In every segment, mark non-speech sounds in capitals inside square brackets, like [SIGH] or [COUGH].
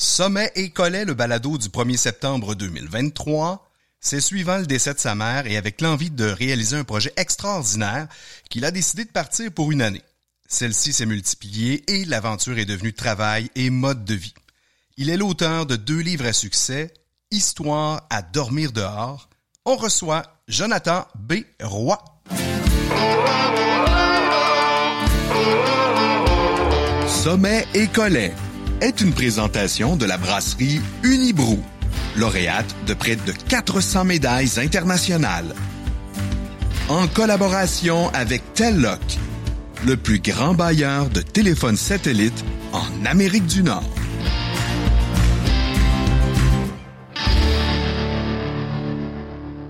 Sommet et Collet, le balado du 1er septembre 2023. C'est suivant le décès de sa mère et avec l'envie de réaliser un projet extraordinaire qu'il a décidé de partir pour une année. Celle-ci s'est multipliée et l'aventure est devenue travail et mode de vie. Il est l'auteur de deux livres à succès, Histoire à dormir dehors. On reçoit Jonathan B. Roy. Sommet et Collet est une présentation de la brasserie Unibrou, lauréate de près de 400 médailles internationales. En collaboration avec Telloc, le plus grand bailleur de téléphones satellites en Amérique du Nord.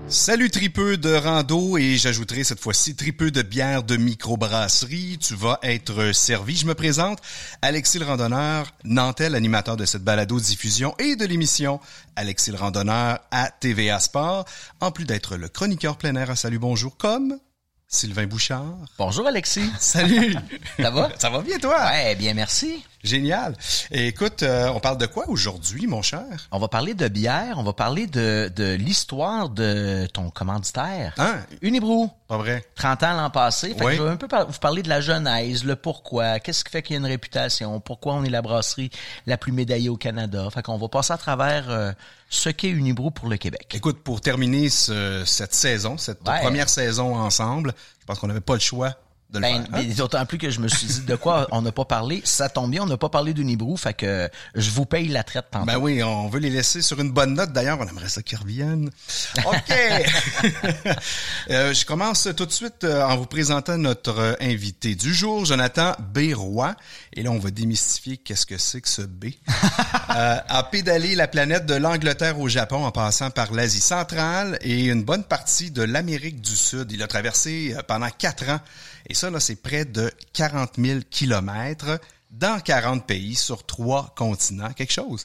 Salut tripeux de rando et j'ajouterai cette fois-ci tripeux de bière de microbrasserie. Tu vas être servi. Je me présente, Alexis le randonneur, Nantel, animateur de cette balado-diffusion et de l'émission Alexis le randonneur à TVA Sport, en plus d'être le chroniqueur plein air à Salut Bonjour comme Sylvain Bouchard. Bonjour Alexis. Salut. Ça va? Ça va bien toi? Ouais, bien merci. Génial. Et écoute, euh, on parle de quoi aujourd'hui, mon cher? On va parler de bière, on va parler de, de l'histoire de ton commanditaire. Hein? Unibrou. Pas vrai? 30 ans l'an passé. Fait Oui. que je vais un peu par- vous parler de la genèse, le pourquoi, qu'est-ce qui fait qu'il y a une réputation, pourquoi on est la brasserie la plus médaillée au Canada. Fait qu'on va passer à travers euh, ce qu'est Unibrou pour le Québec. Écoute, pour terminer ce- cette saison, cette Ouais. première saison ensemble, je pense qu'on n'avait pas le choix de Ben, hein? d'autant plus que je me suis dit de quoi [LAUGHS] on n'a pas parlé. Ça tombe bien, on n'a pas parlé d'Unibrou, fait que je vous paye la traite tantôt. Ben oui, on veut les laisser sur une bonne note. D'ailleurs, on aimerait ça qu'ils reviennent. [LAUGHS] OK. [LAUGHS] Euh, je commence tout de suite euh, en vous présentant notre euh, invité du jour, Jonathan B. Roy. Et là, on va démystifier qu'est-ce que c'est que ce B. euh, a pédalé la planète de l'Angleterre au Japon en passant par l'Asie centrale et une bonne partie de l'Amérique du Sud. Il a traversé pendant quatre ans. Et ça, là, c'est près de 40 000 kilomètres dans 40 pays sur trois continents, quelque chose.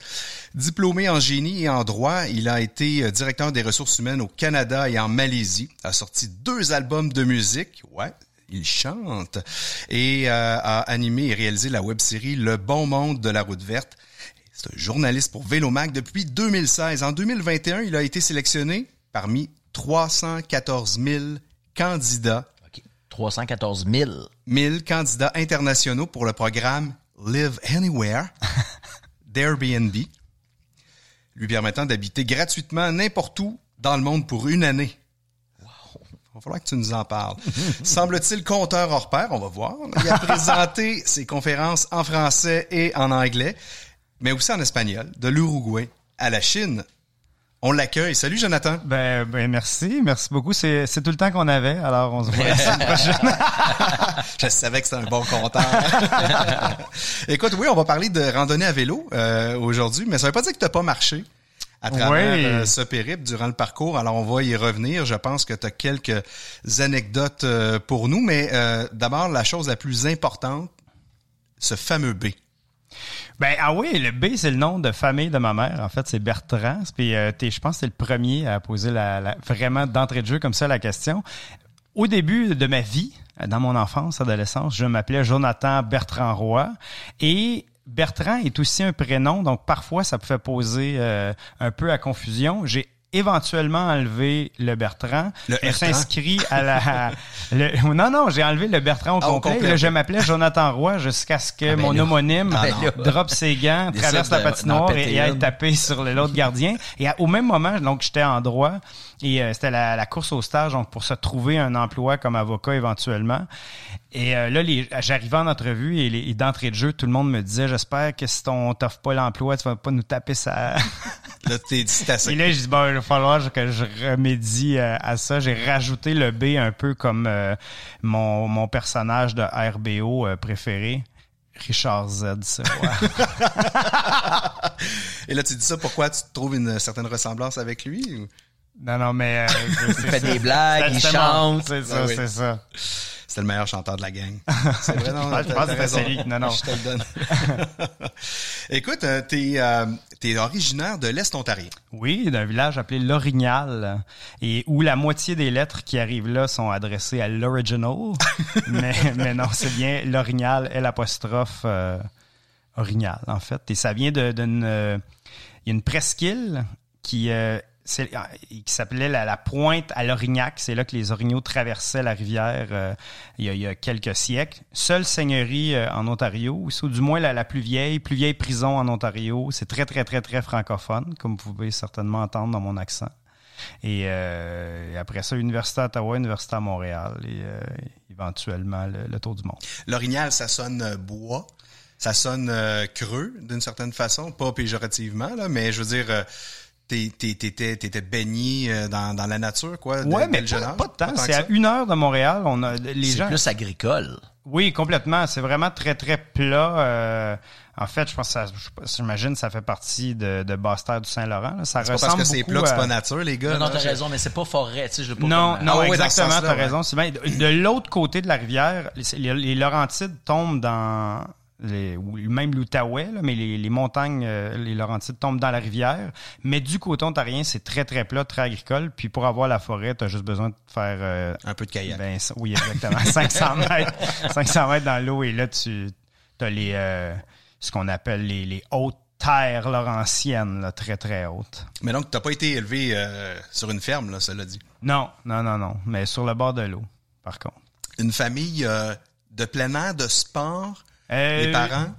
Diplômé en génie et en droit, il a été euh, directeur des ressources humaines au Canada et en Malaisie, a sorti deux albums de musique, ouais, il chante, et euh, a animé et réalisé la web-série Le Bon Monde de la Route Verte. C'est un journaliste pour Vélomac depuis 2016. En 2021, il a été sélectionné parmi 314 000 candidats. 314 000. 1000 candidats internationaux pour le programme Live Anywhere [LAUGHS] d'Airbnb, lui permettant d'habiter gratuitement n'importe où dans le monde pour une année. Il va falloir que tu nous en parles. [LAUGHS] Semble-t-il compteur hors pair, on va voir. Il a présenté [LAUGHS] ses conférences en français et en anglais, mais aussi en espagnol, de l'Uruguay à la Chine. On l'accueille. Salut Jonathan. Ben, ben merci, merci beaucoup. C'est, c'est tout le temps qu'on avait, alors on se voit la [LAUGHS] semaine prochaine. [LAUGHS] Je savais que c'était un bon compteur. [LAUGHS] Écoute, oui, on va parler de randonnée à vélo euh, aujourd'hui, mais ça veut pas dire que tu pas marché à travers Oui. euh, ce périple durant le parcours. Alors, on va y revenir. Je pense que tu as quelques anecdotes euh, pour nous, mais euh, d'abord, la chose la plus importante, ce fameux B. Ben ah oui, le B c'est le nom de famille de ma mère. En fait, c'est Bertrand. Puis euh, je pense que c'est le premier à poser la, vraiment d'entrée de jeu comme ça la question. Au début de ma vie, dans mon enfance, adolescence, je m'appelais Jonathan Bertrand Roy et Bertrand est aussi un prénom, donc parfois ça pouvait poser euh, un peu à confusion. Éventuellement enlevé le Bertrand. Le je me suis Bertrand. inscrit à la... le- non, non, j'ai enlevé le Bertrand au Ah, au complet. Là, je m'appelais Jonathan Roy jusqu'à ce que Ah, ben mon là. homonyme Ah, ben drop ses gants, traverse la patinoire et, et aille taper sur l'autre gardien. Et à- au même moment, donc j'étais en droit et euh, c'était la, la course au stage donc pour se trouver un emploi comme avocat éventuellement. Et euh, là, j'arrivais en entrevue et, et d'entrée de jeu, tout le monde me disait j'espère que si on t'offre pas l'emploi, tu vas pas nous taper ça. [LAUGHS] Là, t'es dit, assez. Et là, je dis, bon, il va falloir que je remédie euh, à ça. J'ai rajouté le B un peu comme euh, mon, mon personnage de RBO euh, préféré. Richard Z, ouais. [LAUGHS] Et là, tu dis ça pourquoi tu trouves une certaine ressemblance avec lui? ou- Non, non, mais... Euh, je- [LAUGHS] Il fait ça. des blagues, il chante. C'est ça, oui. c'est ça. C'est le meilleur chanteur de la gang. [LAUGHS] C'est vrai, non? Je pense- que c'est lui. Non, non. [LAUGHS] Je te le donne. Écoute, euh, t'es, euh, t'es originaire de l'Est ontarien. Oui, d'un village appelé L'Orignal, et où la moitié des lettres qui arrivent là sont adressées à l'original. mais, mais non, c'est bien L'Orignal, L apostrophe, euh, orignal, en fait. Et ça vient d'une... Euh, il y a une presqu'île qui, euh, qui s'appelait la, pointe à l'Orignac. C'est là que les orignaux traversaient la rivière euh, il, y a, quelques siècles. Seule seigneurie en Ontario, ou du moins la, plus vieille, plus vieille prison en Ontario. C'est très, très, très, très francophone, comme vous pouvez certainement entendre dans mon accent. Et, après ça, Université à Ottawa, Université à Montréal et éventuellement le, Tour du monde. L'orignal, ça sonne bois ça sonne euh, creux d'une certaine façon, pas péjorativement, là, mais je veux dire, euh, t'étais baigné euh, dans, dans la nature, quoi. Ouais, mais pas, pas, de temps. C'est à une heure de Montréal. On a les gens. C'est plus agricole. Oui, complètement. C'est vraiment très très plat. en fait, je pense que ça, j'imagine, ça fait partie de, de Basse-Terre du Saint-Laurent. Ça ressemble pas parce que c'est plat c'est pas nature, les gars. Non, non t'as raison, mais c'est pas forêt. Tu sais, je pas non, non, ah exactement. T'as raison. De, l'autre côté de la rivière, les, les Laurentides tombent dans les, même l'Outaouais, mais les, montagnes, euh, les Laurentides tombent dans la rivière. Mais du côté ontarien, c'est très, très plat, très agricole. Puis pour avoir la forêt, tu as juste besoin de faire... Euh, un peu de kayak. Ben, oui, exactement. [LAUGHS] 500 mètres, 500 mètres dans l'eau. Et là, tu as les, euh, ce qu'on appelle les, les hautes terres laurentiennes, très, très hautes. Mais donc, tu n'as pas été élevé sur une ferme, là, cela dit? Non, non, non, non. Mais sur le bord de l'eau, par contre. Une famille de plein air, de sport les euh, parents?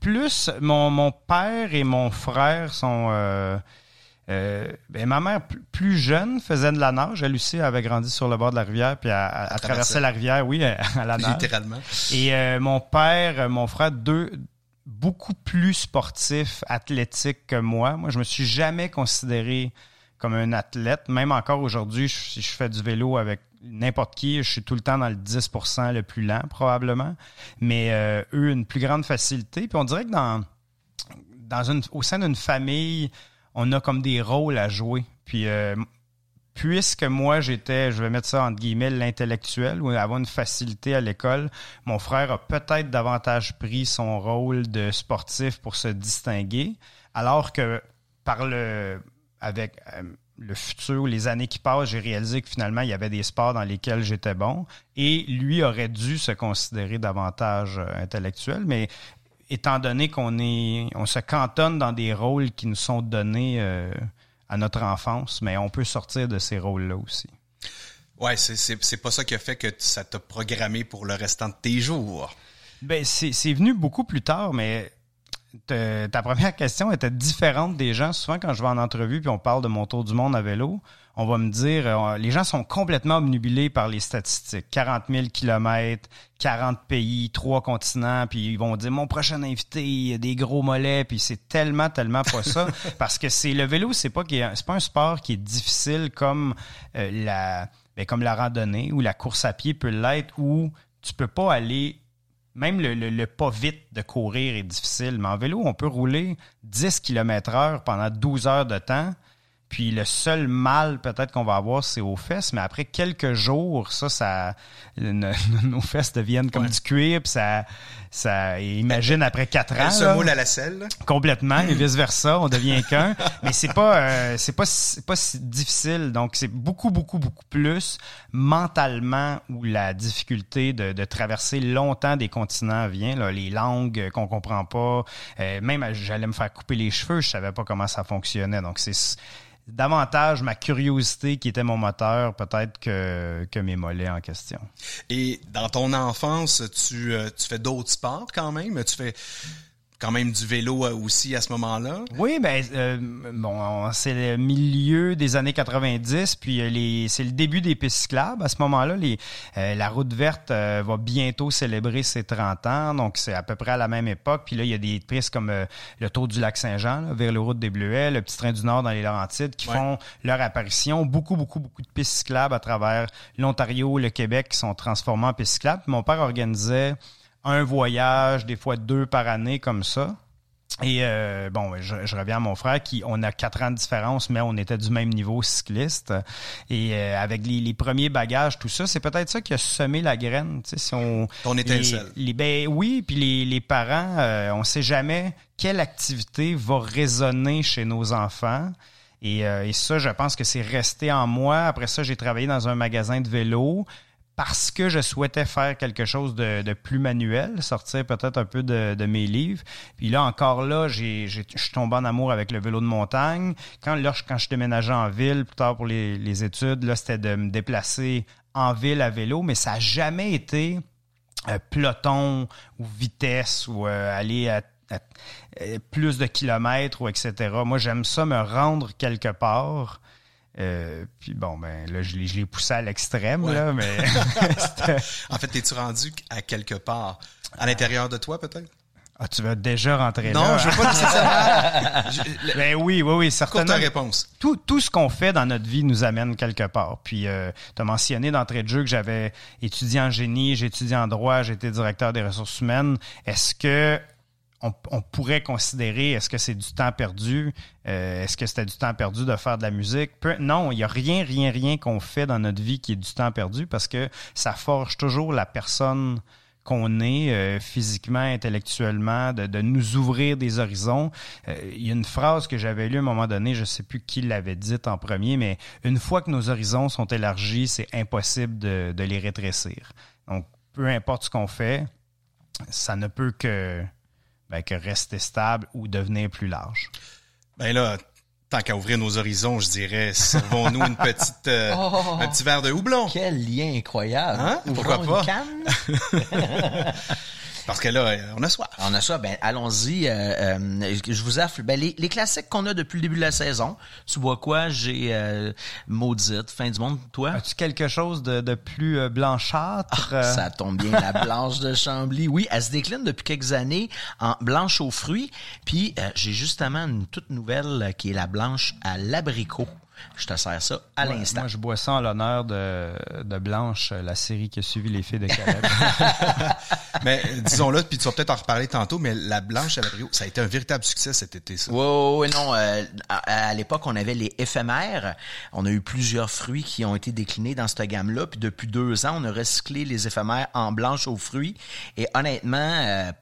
Plus, mon, mon père et mon frère sont... Euh, euh, ben, ma mère, plus jeune, faisait de la nage. Elle aussi avait grandi sur le bord de la rivière, puis elle, traversait la rivière, oui, [LAUGHS] à la nage. Littéralement. Et mon père, mon frère, deux, beaucoup plus sportifs, athlétiques que moi. Moi, je me suis jamais considéré comme un athlète. Même encore aujourd'hui, si je fais du vélo avec n'importe qui, je suis tout le temps dans le 10% le plus lent, probablement. Mais euh, eux, une plus grande facilité. Puis on dirait que dans, dans une, au sein d'une famille, on a comme des rôles à jouer. Puis euh, puisque moi, j'étais, je vais mettre ça entre guillemets, l'intellectuel, ou avoir une facilité à l'école, mon frère a peut-être davantage pris son rôle de sportif pour se distinguer, alors que par le avec euh, le futur, les années qui passent, j'ai réalisé que finalement, il y avait des sports dans lesquels j'étais bon. Et lui aurait dû se considérer davantage euh, intellectuel, mais étant donné qu'on est, on se cantonne dans des rôles qui nous sont donnés euh, à notre enfance, mais on peut sortir de ces rôles-là aussi. Ouais, c'est pas ça qui a fait que ça t'a programmé pour le restant de tes jours. Ben, c'est venu beaucoup plus tard, mais ta première question était différente des gens. Souvent, quand je vais en entrevue puis on parle de mon tour du monde à vélo, on va me dire, euh, les gens sont complètement obnubilés par les statistiques. 40 000 kilomètres, 40 pays, trois continents, puis ils vont dire, mon prochain invité, il a des gros mollets, puis c'est tellement, tellement pas ça. [LAUGHS] parce que c'est le vélo, c'est pas, c'est pas un sport qui est difficile comme euh, la, ben, comme la randonnée ou la course à pied peut l'être, où tu peux pas aller même le, pas vite de courir est difficile, mais en vélo, on peut rouler 10 km heure pendant 12 heures de temps. Puis le seul mal peut-être qu'on va avoir, c'est aux fesses, mais après quelques jours, ça, ça nos fesses deviennent comme du cuir, puis ça, ça, imagine après quatre ans. Elle se moule à la selle. Complètement, et [CLEARS THROAT] vice versa, on devient qu'un. mais c'est pas, euh, c'est pas, c'est pas si difficile. Donc c'est beaucoup, beaucoup, beaucoup plus mentalement où la difficulté de, de traverser longtemps des continents vient. Là, les langues qu'on comprend pas, euh, même j'allais me faire couper les cheveux, je savais pas comment ça fonctionnait. Donc c'est davantage ma curiosité qui était mon moteur peut-être que, que mes mollets en question. Et dans ton enfance, tu, euh, tu fais d'autres sports quand même? Tu fais quand même du vélo euh, aussi à ce moment-là? Oui, ben euh, bon, c'est le milieu des années 90, puis euh, les, c'est le début des pistes cyclables. À ce moment-là, les, la route verte va bientôt célébrer ses 30 ans, donc c'est à peu près à la même époque. Puis là, il y a des pistes comme le Tour du lac Saint-Jean, vers le route des Bleuets, le Petit Train du Nord dans les Laurentides, qui font leur apparition. Beaucoup, beaucoup, beaucoup de pistes cyclables à travers l'Ontario, le Québec, qui sont transformées en pistes cyclables. mon père organisait un voyage, des fois deux par année comme ça. Et euh, bon, je, reviens à mon frère qui, on a quatre ans de différence, mais on était du même niveau cycliste. Et euh, avec les, premiers bagages, tout ça, c'est peut-être ça qui a semé la graine. Tu sais, si on, Ton étincelle. Les, ben oui, puis les, les parents, euh, on sait jamais quelle activité va résonner chez nos enfants. Et, et ça, je pense que c'est resté en moi. Après ça, j'ai travaillé dans un magasin de vélo parce que je souhaitais faire quelque chose de, plus manuel, sortir peut-être un peu de, mes livres. Puis là, encore là, je suis tombé en amour avec le vélo de montagne. Quand, là, quand je déménageais en ville, plus tard pour les, les études, là, c'était de me déplacer en ville à vélo, mais ça n'a jamais été euh, peloton ou vitesse ou euh, aller à, euh, plus de kilomètres ou etc. Moi, j'aime ça me rendre quelque part. Euh, puis bon, ben là, je l'ai poussé à l'extrême, là, mais... [LAUGHS] en fait, t'es-tu rendu à quelque part? À l'intérieur de toi, peut-être? Ah, tu vas déjà rentrer non, là. Non, je veux pas nécessairement. [LAUGHS] ben oui, oui, oui, certainement. Courte réponse. Tout, tout ce qu'on fait dans notre vie nous amène quelque part. Puis, euh, tu as mentionné d'entrée de jeu que j'avais étudié en génie, j'ai étudié en droit, j'ai été directeur des ressources humaines. Est-ce que on, pourrait considérer, est-ce que c'est du temps perdu? Euh, est-ce que c'était du temps perdu de faire de la musique? Non, il n'y a rien, rien, rien qu'on fait dans notre vie qui est du temps perdu parce que ça forge toujours la personne qu'on est euh, physiquement, intellectuellement, de, de, nous ouvrir des horizons. Euh, il y a une phrase que j'avais lue à un moment donné, je ne sais plus qui l'avait dite en premier, mais une fois que nos horizons sont élargis, c'est impossible de, de les rétrécir. Donc, peu importe ce qu'on fait, ça ne peut que ben, que rester stable ou devenir plus large? Ben là, tant qu'à ouvrir nos horizons, je dirais, servons-nous une petite, euh, [LAUGHS] oh, un petit verre de houblon. Quel lien incroyable. Hein? Pourquoi pas? Une canne? [LAUGHS] Parce que là, on a soif. On a soif. Ben, allons-y. Euh, euh, je vous offre ben, les, les, classiques qu'on a depuis le début de la saison. Tu vois quoi? J'ai euh, Maudite, Fin du monde. Toi? As-tu quelque chose de, de plus euh, blanchâtre? Ah, ça tombe bien. la Blanche de Chambly. Oui, elle se décline depuis quelques années en blanche aux fruits. Puis, euh, j'ai justement une toute nouvelle qui est la blanche à l'abricot. Je te sers ça à ouais, l'instant. Moi, je bois ça en l'honneur de, de Blanche, la série qui a suivi les filles de Caleb. [LAUGHS] mais disons-le, puis tu vas peut-être en reparler tantôt, mais la Blanche à l'abrio, ça a été un véritable succès cet été, ça. Oui, oui, oui non. Euh, à, à l'époque, on avait les éphémères. On a eu plusieurs fruits qui ont été déclinés dans cette gamme-là. Puis depuis deux ans, on a recyclé les éphémères en blanche aux fruits. Et honnêtement, euh,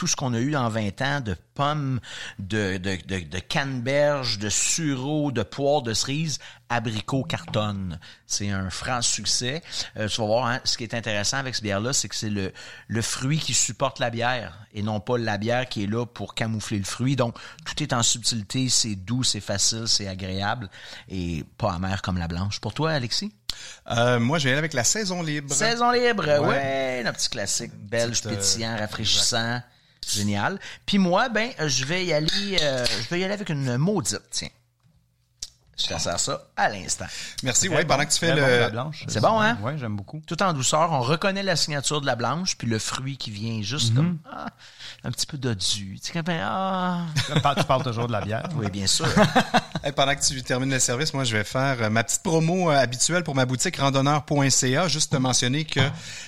tout ce qu'on a eu en 20 ans de pommes, de, de, de, de canneberges, de sureau, de poires de cerise, abricot cartonne. C'est un franc succès. Euh, tu vas voir, hein, ce qui est intéressant avec ce bière-là, c'est que c'est le, le fruit qui supporte la bière et non pas la bière qui est là pour camoufler le fruit. Donc, tout est en subtilité, c'est doux, c'est facile, c'est agréable et pas amer comme la blanche. Pour toi, Alexis? Euh, moi, je vais aller avec la saison libre. Saison libre, ouais, ouais notre petit classique belge, pétillant, rafraîchissant. Exact. Génial. Puis moi, ben, je vais y aller, euh, je vais y aller avec une maudite, tiens. Je te sers ça à l'instant. Merci, oui, pendant que tu fais le... la blanche. C'est bon, hein? Oui, j'aime beaucoup. Tout en douceur, on reconnaît la signature de la blanche, puis le fruit qui vient juste mm -hmm. comme ah, un petit peu dodu. Tu sais, ah. tu parles toujours de la bière. Oui, bien sûr. [LAUGHS] hey, pendant que tu termines le service, moi, je vais faire ma petite promo habituelle pour ma boutique randonneur.ca. Juste te mentionner que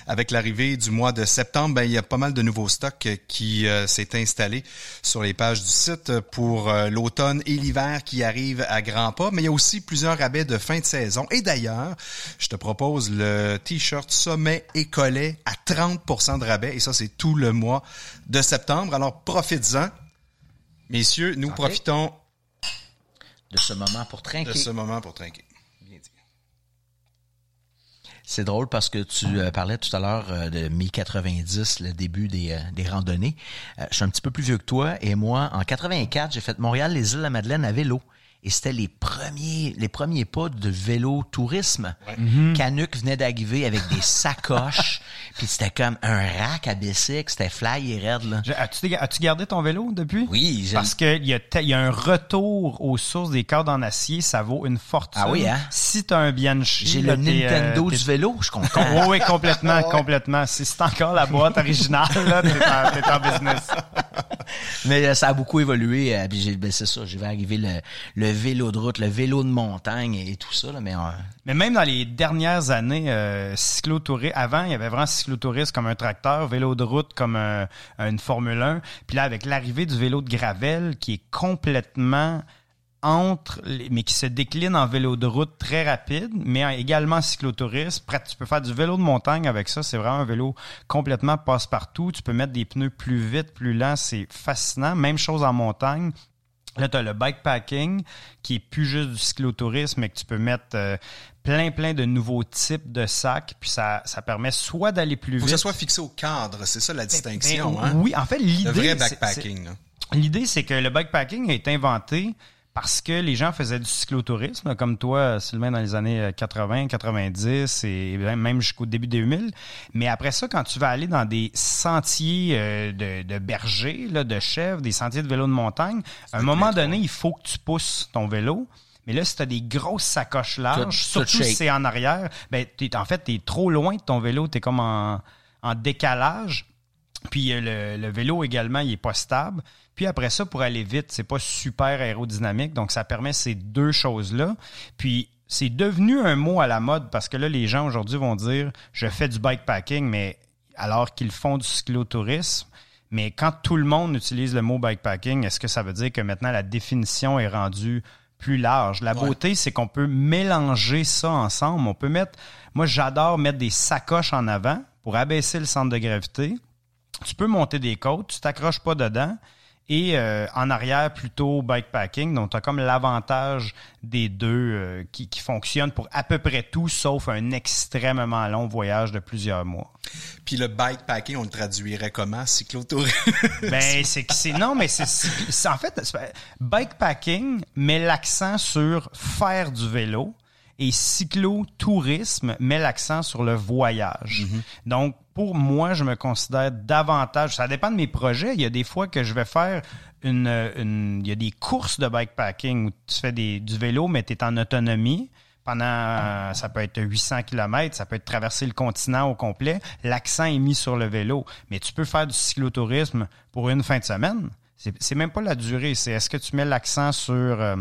avec l'arrivée du mois de septembre, ben, il y a pas mal de nouveaux stocks qui euh, s'est installé sur les pages du site pour euh, l'automne et l'hiver qui arrivent à grands pas. Mais il y a aussi plusieurs rabais de fin de saison. Et d'ailleurs, je te propose le t-shirt sommet et collet à 30% de rabais. Et ça, c'est tout le mois de septembre. Alors, profites-en. Messieurs, nous profitons de ce moment pour trinquer. de ce moment pour trinquer. C'est drôle parce que tu euh, parlais tout à l'heure euh, de mi-90, le début des, euh, des randonnées. Je suis un petit peu plus vieux que toi et moi, en 84, j'ai fait Montréal, les îles de la Madeleine à vélo. Et c'était les premiers, les premiers pas de vélo tourisme. Ouais. Mm -hmm. Canuck venait d'arriver avec des sacoches, [LAUGHS] puis c'était comme un rack à bicycle, c'était fly et raide là. As-tu as gardé ton vélo depuis? Oui, parce que il y, a y a un retour aux sources des cordes en acier, ça vaut une fortune. Ah oui hein? Si t'as un Bianchi, j'ai le Nintendo euh, du vélo, je comprends. [LAUGHS] oui, oui, complètement, complètement. Si c'est encore la boîte originale là, t'es en, en, business. [LAUGHS] Mais ça a beaucoup évolué. Euh, puis ben c'est ça, j'ai vu arriver le, le vélo de route, le vélo de montagne et tout ça. Là, mais, euh... mais même dans les dernières années, euh, cyclotourisme, avant, il y avait vraiment cyclotourisme comme un tracteur, vélo de route comme un, une Formule 1. Puis là, avec l'arrivée du vélo de gravel qui est complètement entre, mais qui se décline en vélo de route très rapide, mais également cyclotourisme. Tu peux faire du vélo de montagne avec ça. C'est vraiment un vélo complètement passe-partout. Tu peux mettre des pneus plus vite, plus lents. C'est fascinant. Même chose en montagne. Là, tu as le bikepacking qui est plus juste du cyclotourisme, mais que tu peux mettre euh, plein, plein de nouveaux types de sacs. Puis ça, ça permet soit d'aller plus Faut vite. que ça soit fixé au cadre, c'est ça la distinction. Ben, hein? Oui, en fait, l'idée. Le vrai backpacking. L'idée, c'est que le bikepacking a été inventé parce que les gens faisaient du cyclotourisme, comme toi, Sylvain, dans les années 80, 90 et même jusqu'au début des 2000. Mais après ça, quand tu vas aller dans des sentiers euh, de, de bergers, là, de chèvres, des sentiers de vélo de montagne, à un moment donné, il faut que tu pousses ton vélo. Mais là, si tu as des grosses sacoches larges, Tout- tout surtout si c'est en arrière, ben, t'es- en fait, tu es trop loin de ton vélo, tu es comme en, en décalage. Puis euh, le, le vélo également, il est pas stable. Puis après ça, pour aller vite, c'est pas super aérodynamique. Donc, ça permet ces deux choses-là. Puis, c'est devenu un mot à la mode parce que là, les gens aujourd'hui vont dire je fais du bikepacking, mais alors qu'ils font du cyclotourisme. Mais quand tout le monde utilise le mot bikepacking, est-ce que ça veut dire que maintenant la définition est rendue plus large? La Ouais. beauté, c'est qu'on peut mélanger ça ensemble. On peut mettre. Moi, j'adore mettre des sacoches en avant pour abaisser le centre de gravité tu peux monter des côtes, tu t'accroches pas dedans. Et euh, en arrière, plutôt bikepacking. Donc, tu as comme l'avantage des deux euh, qui, qui fonctionnent pour à peu près tout, sauf un extrêmement long voyage de plusieurs mois. Puis le bikepacking, on le traduirait comment? Cyclotourisme. Ben, c'est que c'est. Non, mais c'est. En fait, bikepacking met l'accent sur faire du vélo et cyclotourisme met l'accent sur le voyage. Donc, pour moi, je me considère davantage. Ça dépend de mes projets. Il y a des fois que je vais faire une. une- il y a des courses de bikepacking où tu fais des, du vélo, mais tu es en autonomie pendant, euh, ça peut être 800 km, ça peut être traverser le continent au complet. L'accent est mis sur le vélo. Mais tu peux faire du cyclotourisme pour une fin de semaine. C'est c'est même pas la durée, c'est est-ce que tu mets l'accent sur euh,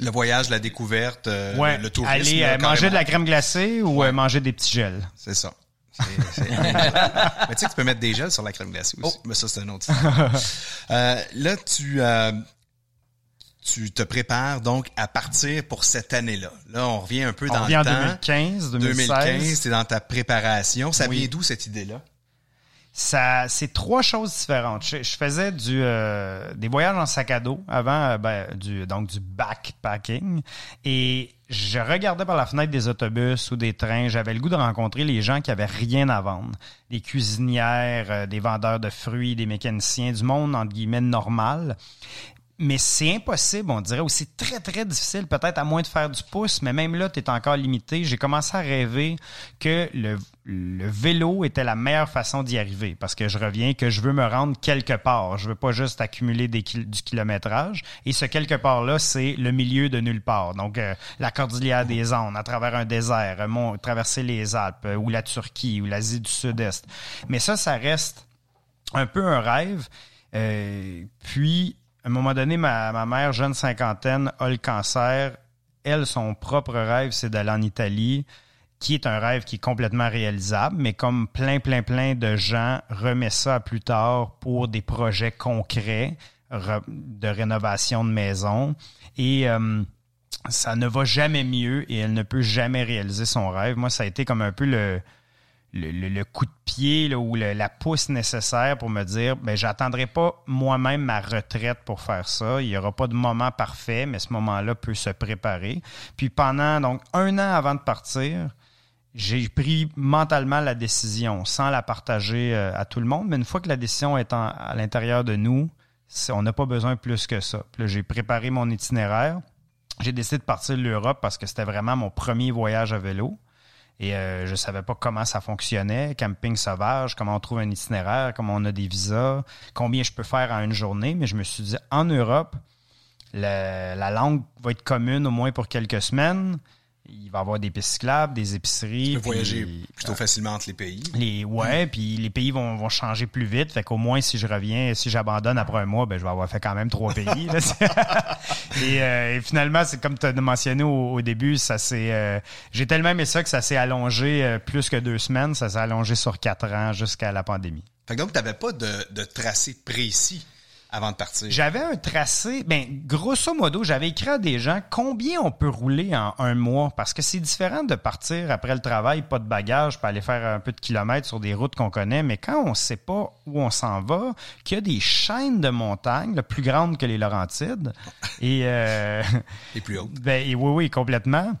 le voyage, la découverte, euh, ouais, le, le tourisme. aller là, euh, manger de la crème glacée ou euh, manger des petits gels? C'est ça. [LAUGHS] Mais tu sais que tu peux mettre des gels sur la crème glacée aussi. Oh. Mais ça, c'est un autre [LAUGHS] euh, là, tu, euh, tu te prépares donc à partir pour cette année-là. Là, on revient un peu On dans revient le en temps. 2015, 2016. 2015, c'est dans ta préparation. Ça Oui. vient d'où cette idée-là? Ça, c'est trois choses différentes. Je, faisais du, euh, des voyages en sac à dos avant, euh, ben, du, donc du backpacking. Et je regardais par la fenêtre des autobus ou des trains. J'avais le goût de rencontrer les gens qui avaient rien à vendre. Des cuisinières, euh, des vendeurs de fruits, des mécaniciens, du monde, entre guillemets, normal. Mais c'est impossible, on dirait aussi très, très difficile, peut-être à moins de faire du pouce, mais même là, tu es encore limité. J'ai commencé à rêver que le, le vélo était la meilleure façon d'y arriver parce que je reviens, que je veux me rendre quelque part. Je veux pas juste accumuler des du kilométrage. Et ce quelque part-là, c'est le milieu de nulle part. Donc, euh, la cordillère des Andes, à travers un désert, euh, mon- traverser les Alpes, euh, ou la Turquie, ou l'Asie du Sud-Est. Mais ça, ça reste un peu un rêve. Euh, puis, à un moment donné, ma, mère, jeune cinquantaine, a le cancer. Elle, son propre rêve, c'est d'aller en Italie, qui est un rêve qui est complètement réalisable, mais comme plein, plein, plein de gens remet ça à plus tard pour des projets concrets re- de rénovation de maison. Et euh, ça ne va jamais mieux et elle ne peut jamais réaliser son rêve. Moi, ça a été comme un peu le, le, coup de pied ou la pousse nécessaire pour me dire ben j'attendrai pas moi-même ma retraite pour faire ça. Il n'y aura pas de moment parfait, mais ce moment-là peut se préparer. Puis pendant donc un an avant de partir, j'ai pris mentalement la décision sans la partager euh, à tout le monde. Mais une fois que la décision est à l'intérieur de nous, on n'a pas besoin plus que ça. J'ai préparé mon itinéraire. J'ai décidé de partir de l'Europe parce que c'était vraiment mon premier voyage à vélo. Et euh, je savais pas comment ça fonctionnait, camping sauvage, comment on trouve un itinéraire, comment on a des visas, combien je peux faire en une journée. Mais je me suis dit, en Europe, la langue va être commune au moins pour quelques semaines. Il va y avoir des pistes cyclables, des épiceries. Tu peux voyager puis- plutôt facilement entre les pays. les, ouais, puis les pays vont, vont changer plus vite. Fait qu'au moins, si je reviens, si j'abandonne après un mois, ben, je vais avoir fait quand même trois pays. [LAUGHS] et, euh, et finalement, c'est comme tu as mentionné au, au début, ça s'est. euh, J'ai tellement aimé ça que ça s'est allongé euh, plus que deux semaines. Ça s'est allongé sur quatre ans jusqu'à la pandémie. Fait que donc, tu n'avais pas de, de tracé précis. Avant de partir. J'avais un tracé, ben grosso modo, j'avais écrit à des gens combien on peut rouler en un mois parce que c'est différent de partir après le travail, pas de bagages, pas aller faire un peu de kilomètres sur des routes qu'on connaît, mais quand on sait pas où on s'en va, qu'il y a des chaînes de montagnes plus grandes que les Laurentides et euh, [LAUGHS] et plus hautes. Ben oui oui complètement.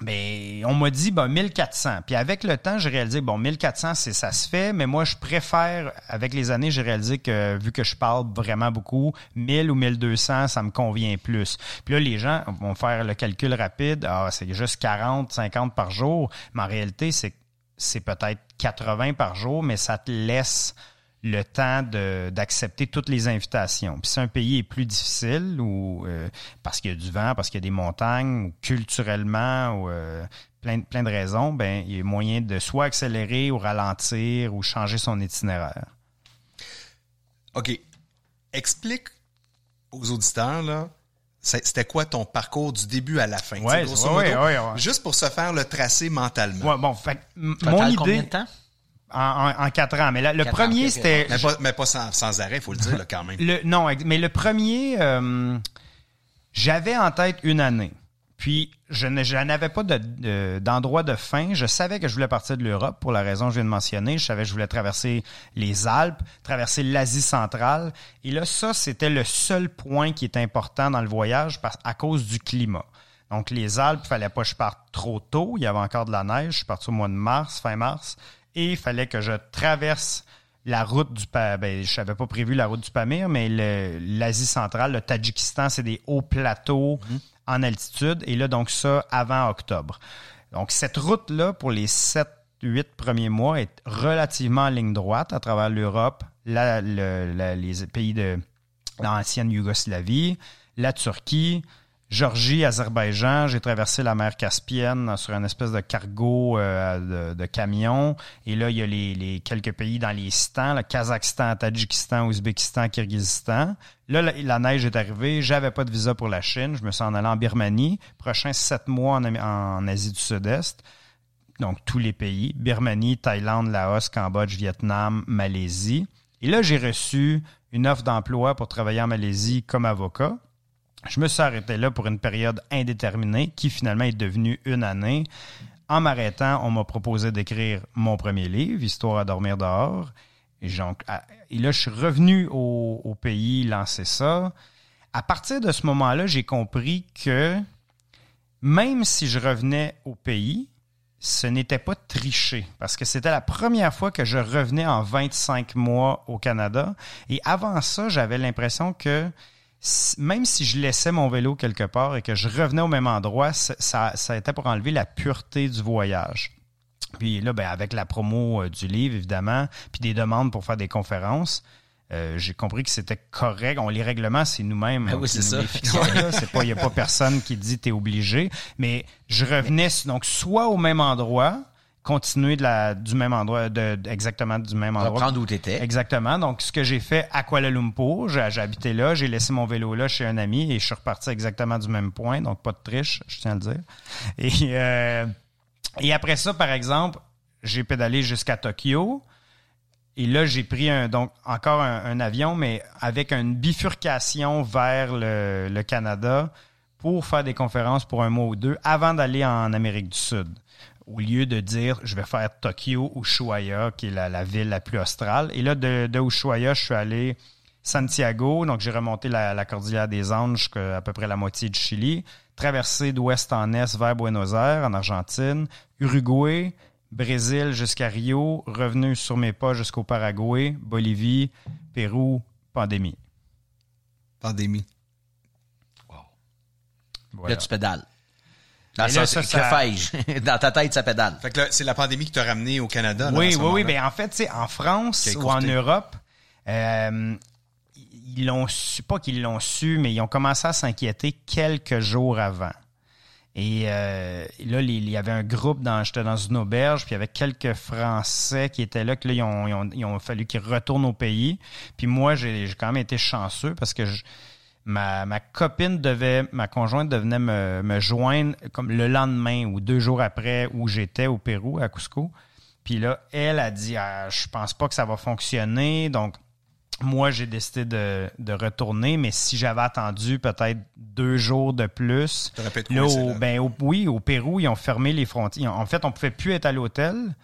Mais on m'a dit ben 1400. Puis avec le temps, j'ai réalisé bon 1400 c'est ça se fait, mais moi je préfère avec les années, j'ai réalisé que vu que je parle vraiment beaucoup, 1000 ou 1200, ça me convient plus. Puis là les gens vont faire le calcul rapide, ah c'est juste 40, 50 par jour, mais en réalité c'est c'est peut-être 80 par jour, mais ça te laisse le temps d'accepter toutes les invitations. Puis si un pays est plus difficile ou euh, parce qu'il y a du vent, parce qu'il y a des montagnes, ou culturellement, ou euh, plein, plein de raisons, ben il y a moyen de soit accélérer ou ralentir ou changer son itinéraire. OK. Explique aux auditeurs, là, c'était quoi ton parcours du début à la fin? Ouais, ouais, ouais, Juste pour se faire le tracé mentalement. Ouais, bon, fait, mon idée. Combien de temps? En, quatre ans. Mais le premier, c'était... Mais pas, sans, arrêt, il faut le dire là, quand même. Le, non, mais le premier, euh, j'avais en tête une année. Puis, je n'avais pas d'endroit de, fin. Je savais que je voulais partir de l'Europe pour la raison que je viens de mentionner. Je savais que je voulais traverser les Alpes, traverser l'Asie centrale. Et là, ça, c'était le seul point qui est important dans le voyage à cause du climat. Donc, les Alpes, il fallait pas que je parte trop tôt. Il y avait encore de la neige. Je suis parti au mois de mars, fin mars et il fallait que je traverse la route du ben, je n'avais pas prévu la route du Pamir, mais l'Asie centrale, le Tadjikistan, c'est des hauts plateaux mhm. en altitude. Et là, donc ça, avant octobre. Donc, cette route-là, pour les sept, huit premiers mois, est relativement en ligne droite à travers l'Europe, les pays de l'ancienne Yougoslavie, la Turquie, Georgie, Azerbaïdjan, j'ai traversé la mer Caspienne sur une espèce de cargo euh, de, camion. Et là, il y a les, quelques pays dans les stans, le Kazakhstan, Tadjikistan, Ouzbékistan, Kyrgyzstan. Là, la, neige est arrivée. J'avais pas de visa pour la Chine. Je me suis en allé en Birmanie. Prochain sept mois en Asie du Sud-Est. Donc, tous les pays. Birmanie, Thaïlande, Laos, Cambodge, Vietnam, Malaisie. Et là, j'ai reçu une offre d'emploi pour travailler en Malaisie comme avocat. Je me suis arrêté là pour une période indéterminée qui finalement est devenue une année. En m'arrêtant, on m'a proposé d'écrire mon premier livre, Histoire à dormir dehors. Et, donc, là, je suis revenu au, pays lancer ça. À partir de ce moment-là, j'ai compris que même si je revenais au pays, ce n'était pas tricher parce que c'était la première fois que je revenais en 25 mois au Canada. Et avant ça, j'avais l'impression que même si je laissais mon vélo quelque part et que je revenais au même endroit, ça, ça était pour enlever la pureté du voyage. Puis là, ben, avec la promo euh, du livre, évidemment, puis des demandes pour faire des conférences, euh, j'ai compris que c'était correct. On les règlements, c'est nous-mêmes. Ben oui, c'est ça. Il n'y a pas personne qui dit t'es obligé. Mais je revenais donc soit au même endroit, continuer de la, du même endroit, de, exactement du même endroit. Reprendre où tu étais. Exactement. Donc, ce que j'ai fait à Kuala Lumpur, j'ai habité là, j'ai laissé mon vélo là chez un ami et je suis reparti exactement du même point. Donc, pas de triche, je tiens à le dire. Et, euh, et après ça, par exemple, j'ai pédalé jusqu'à Tokyo. Et là, j'ai pris un, donc encore un, avion, mais avec une bifurcation vers le, le Canada pour faire des conférences pour un mois ou deux avant d'aller en Amérique du Sud au lieu de dire je vais faire Tokyo Ushuaia, qui est la, ville la plus australe. Et là, de, de, Ushuaia, je suis allé Santiago, donc j'ai remonté la, cordillère des Andes jusqu'à à peu près la moitié du Chili, traversé d'ouest en est vers Buenos Aires, en Argentine, Uruguay, Brésil jusqu'à Rio, revenu sur mes pas jusqu'au Paraguay, Bolivie, Pérou, pandémie. Pandémie. Wow. Là, tu pédales. Dans, [LAUGHS] Dans ta tête, ça pédale. Fait que c'est la pandémie qui t'a ramené au Canada. oui, oui, oui. Ben, en fait, c'est en France ou en Europe, euh, ils l'ont su, pas qu'ils l'ont su, mais ils ont commencé à s'inquiéter quelques jours avant. Et euh, là, il y avait un groupe dans, j'étais dans une auberge, puis il y avait quelques Français qui étaient là, que là, ils ont, ils ont fallu qu'ils retournent au pays. Puis moi, j'ai quand même été chanceux parce que je, ma, ma copine devait, ma conjointe devenait me, me joindre comme le lendemain ou deux jours après où j'étais au Pérou, à Cusco. Puis là, elle a dit, ah, je pense pas que ça va fonctionner. Donc, moi, j'ai décidé de, de, retourner, mais si j'avais attendu peut-être deux jours de plus, là, au, ben, au, oui, au Pérou, ils ont fermé les frontières. En fait, on pouvait plus être à l'hôtel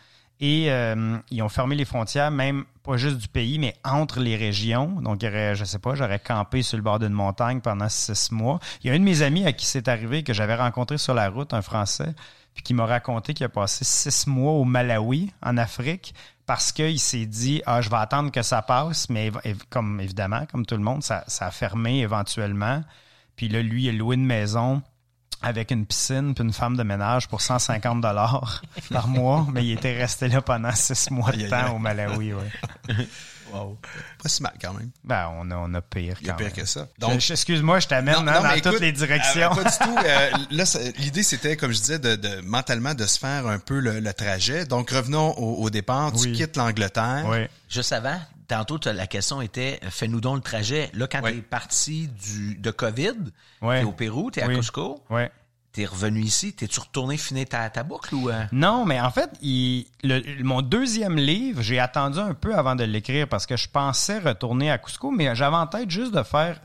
et euh, ils ont fermé les frontières, même pas juste du pays, mais entre les régions. Donc, il y aurait, je sais pas, j'aurais campé sur le bord d'une montagne pendant six mois. Il y a un de mes amis à qui c'est arrivé que j'avais rencontré sur la route, un Français, puis qui m'a raconté qu'il a passé six mois au Malawi, en Afrique, parce qu'il s'est dit ah je vais attendre que ça passe mais comme évidemment comme tout le monde ça, ça a fermé éventuellement puis là lui il a loué une maison avec une piscine puis une femme de ménage pour 150 dollars [LAUGHS] par mois mais il était resté là pendant six mois de temps au Malawi ouais. [LAUGHS] Wow. Pas si mal quand même. Ben, on a, on a pire quand Il y a pire que ça. Donc, excuse-moi, je t'amène hein, dans toutes les directions. Euh, pas du tout. Euh, [LAUGHS] là, l'idée, c'était, comme je disais, de, de, mentalement de se faire un peu le, trajet. Donc, revenons au, départ. Tu quittes l'Angleterre. Oui. Juste avant, tantôt, la question était, fais-nous donc le trajet. Là, quand tu es parti du, de COVID, es au Pérou, tu es à Cusco. Oui. T'es revenu ici, t'es-tu retourné finir ta, ta boucle ou... Euh? Non, mais en fait, il, mon deuxième livre, j'ai attendu un peu avant de l'écrire parce que je pensais retourner à Cusco, mais j'avais en tête juste de faire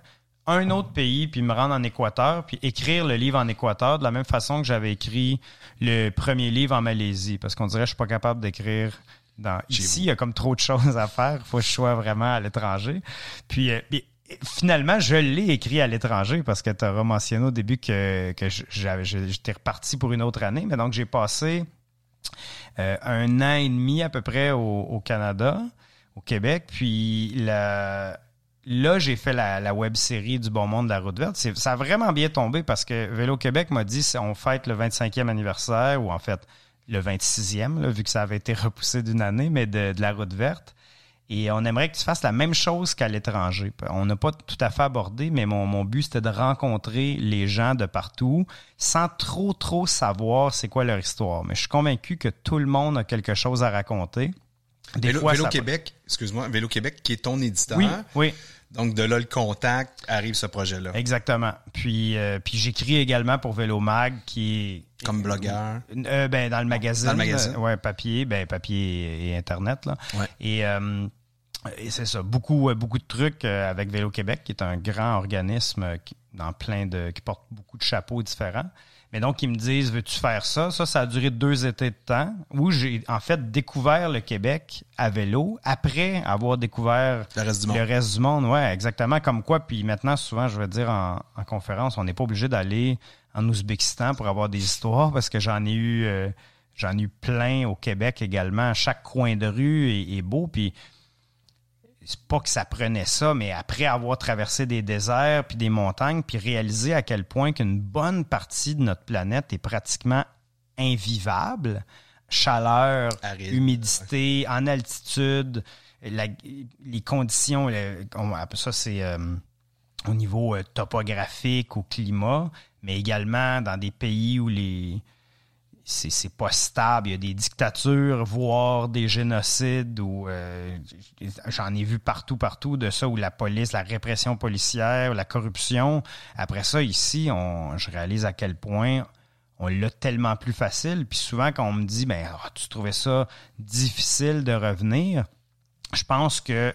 un autre pays, puis me rendre en Équateur, puis écrire le livre en Équateur de la même façon que j'avais écrit le premier livre en Malaisie, parce qu'on dirait que je suis pas capable d'écrire dans... Ici, il y a comme trop de choses à faire, il faut que je sois vraiment à l'étranger. Puis, euh, puis finalement, je l'ai écrit à l'étranger parce que tu as mentionné au début que, que j'étais reparti pour une autre année. Mais donc, j'ai passé euh, un an et demi à peu près au, Canada, au Québec. Puis là, j'ai fait la, web série du Bon Monde de la Route Verte. Ça a vraiment bien tombé parce que Vélo Québec m'a dit on fête le 25e anniversaire, ou en fait le 26e, vu que ça avait été repoussé d'une année, mais de la Route Verte. Et on aimerait que tu fasses la même chose qu'à l'étranger. On n'a pas tout à fait abordé, mais mon, mon but, c'était de rencontrer les gens de partout sans trop, trop savoir c'est quoi leur histoire. Mais je suis convaincu que tout le monde a quelque chose à raconter. Des Vélo, Vélo Québec, excuse-moi, Vélo Québec, qui est ton éditeur. Oui, oui. Donc, de là, le contact, arrive ce projet-là. Exactement. Puis, euh, puis j'écris également pour Vélo Mag, qui est... Comme blogueur? Euh, ben, dans le magazine. Dans le magazine. ouais, papier, ben, papier et Internet, là. Ouais. Et... Euh, et c'est ça, beaucoup, beaucoup de trucs avec Vélo Québec, qui est un grand organisme qui, dans plein de, qui porte beaucoup de chapeaux différents. Mais donc, ils me disent, veux-tu faire ça? Ça, ça a duré deux étés de temps où j'ai, en fait, découvert le Québec à vélo après avoir découvert le reste du monde. Le reste du monde, ouais, exactement. Comme quoi, puis maintenant, souvent, je vais dire en, conférence, on n'est pas obligé d'aller en Ouzbékistan pour avoir des histoires parce que j'en ai eu, euh, j'en ai eu plein au Québec également. Chaque coin de rue est, est beau, puis c'est pas que ça prenait ça, mais après avoir traversé des déserts puis des montagnes, puis réaliser à quel point qu'une bonne partie de notre planète est pratiquement invivable, chaleur, humidité, en altitude, les conditions, ça c'est euh, au niveau euh, topographique, au climat, mais également dans des pays où les c'est pas stable. Il y a des dictatures, voire des génocides, ou euh, j'en ai vu partout, partout de ça, où la police, la répression policière, la corruption. Après ça, ici, on, je réalise à quel point on l'a tellement plus facile. Puis souvent, quand on me dit, ben, ah, tu trouvais ça difficile de revenir, je pense que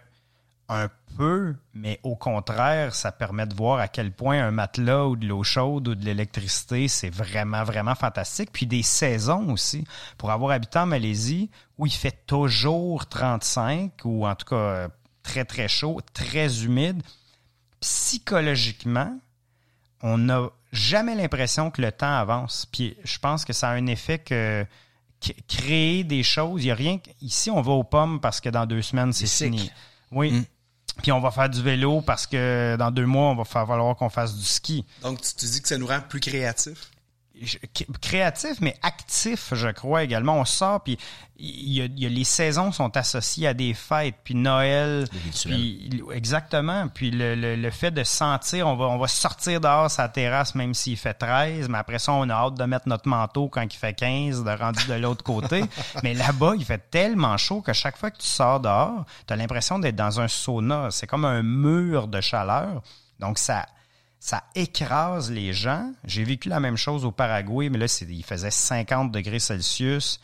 un peu, mais au contraire, ça permet de voir à quel point un matelas ou de l'eau chaude ou de l'électricité, c'est vraiment, vraiment fantastique. Puis des saisons aussi. Pour avoir habité en Malaisie, où il fait toujours 35, ou en tout cas très, très chaud, très humide, psychologiquement, on n'a jamais l'impression que le temps avance. Puis je pense que ça a un effet que créer des choses, il n'y a rien. Ici, on va aux pommes parce que dans deux semaines, c'est fini. Oui. Mm. Puis on va faire du vélo parce que dans deux mois, on va falloir qu'on fasse du ski. Donc, tu dis que ça nous rend plus créatifs? Créatif, mais actif, je crois également. On sort, puis il y, a, les saisons sont associées à des fêtes, puis Noël, puis, exactement. Puis le, le, fait de sentir, on va, on va sortir dehors sa terrasse même s'il fait 13, mais après ça, on a hâte de mettre notre manteau quand il fait 15, de rendu de l'autre côté. [LAUGHS] mais là-bas, il fait tellement chaud que chaque fois que tu sors dehors, tu as l'impression d'être dans un sauna. C'est comme un mur de chaleur. Donc ça ça écrase les gens. J'ai vécu la même chose au Paraguay, mais là, il faisait 50 degrés Celsius,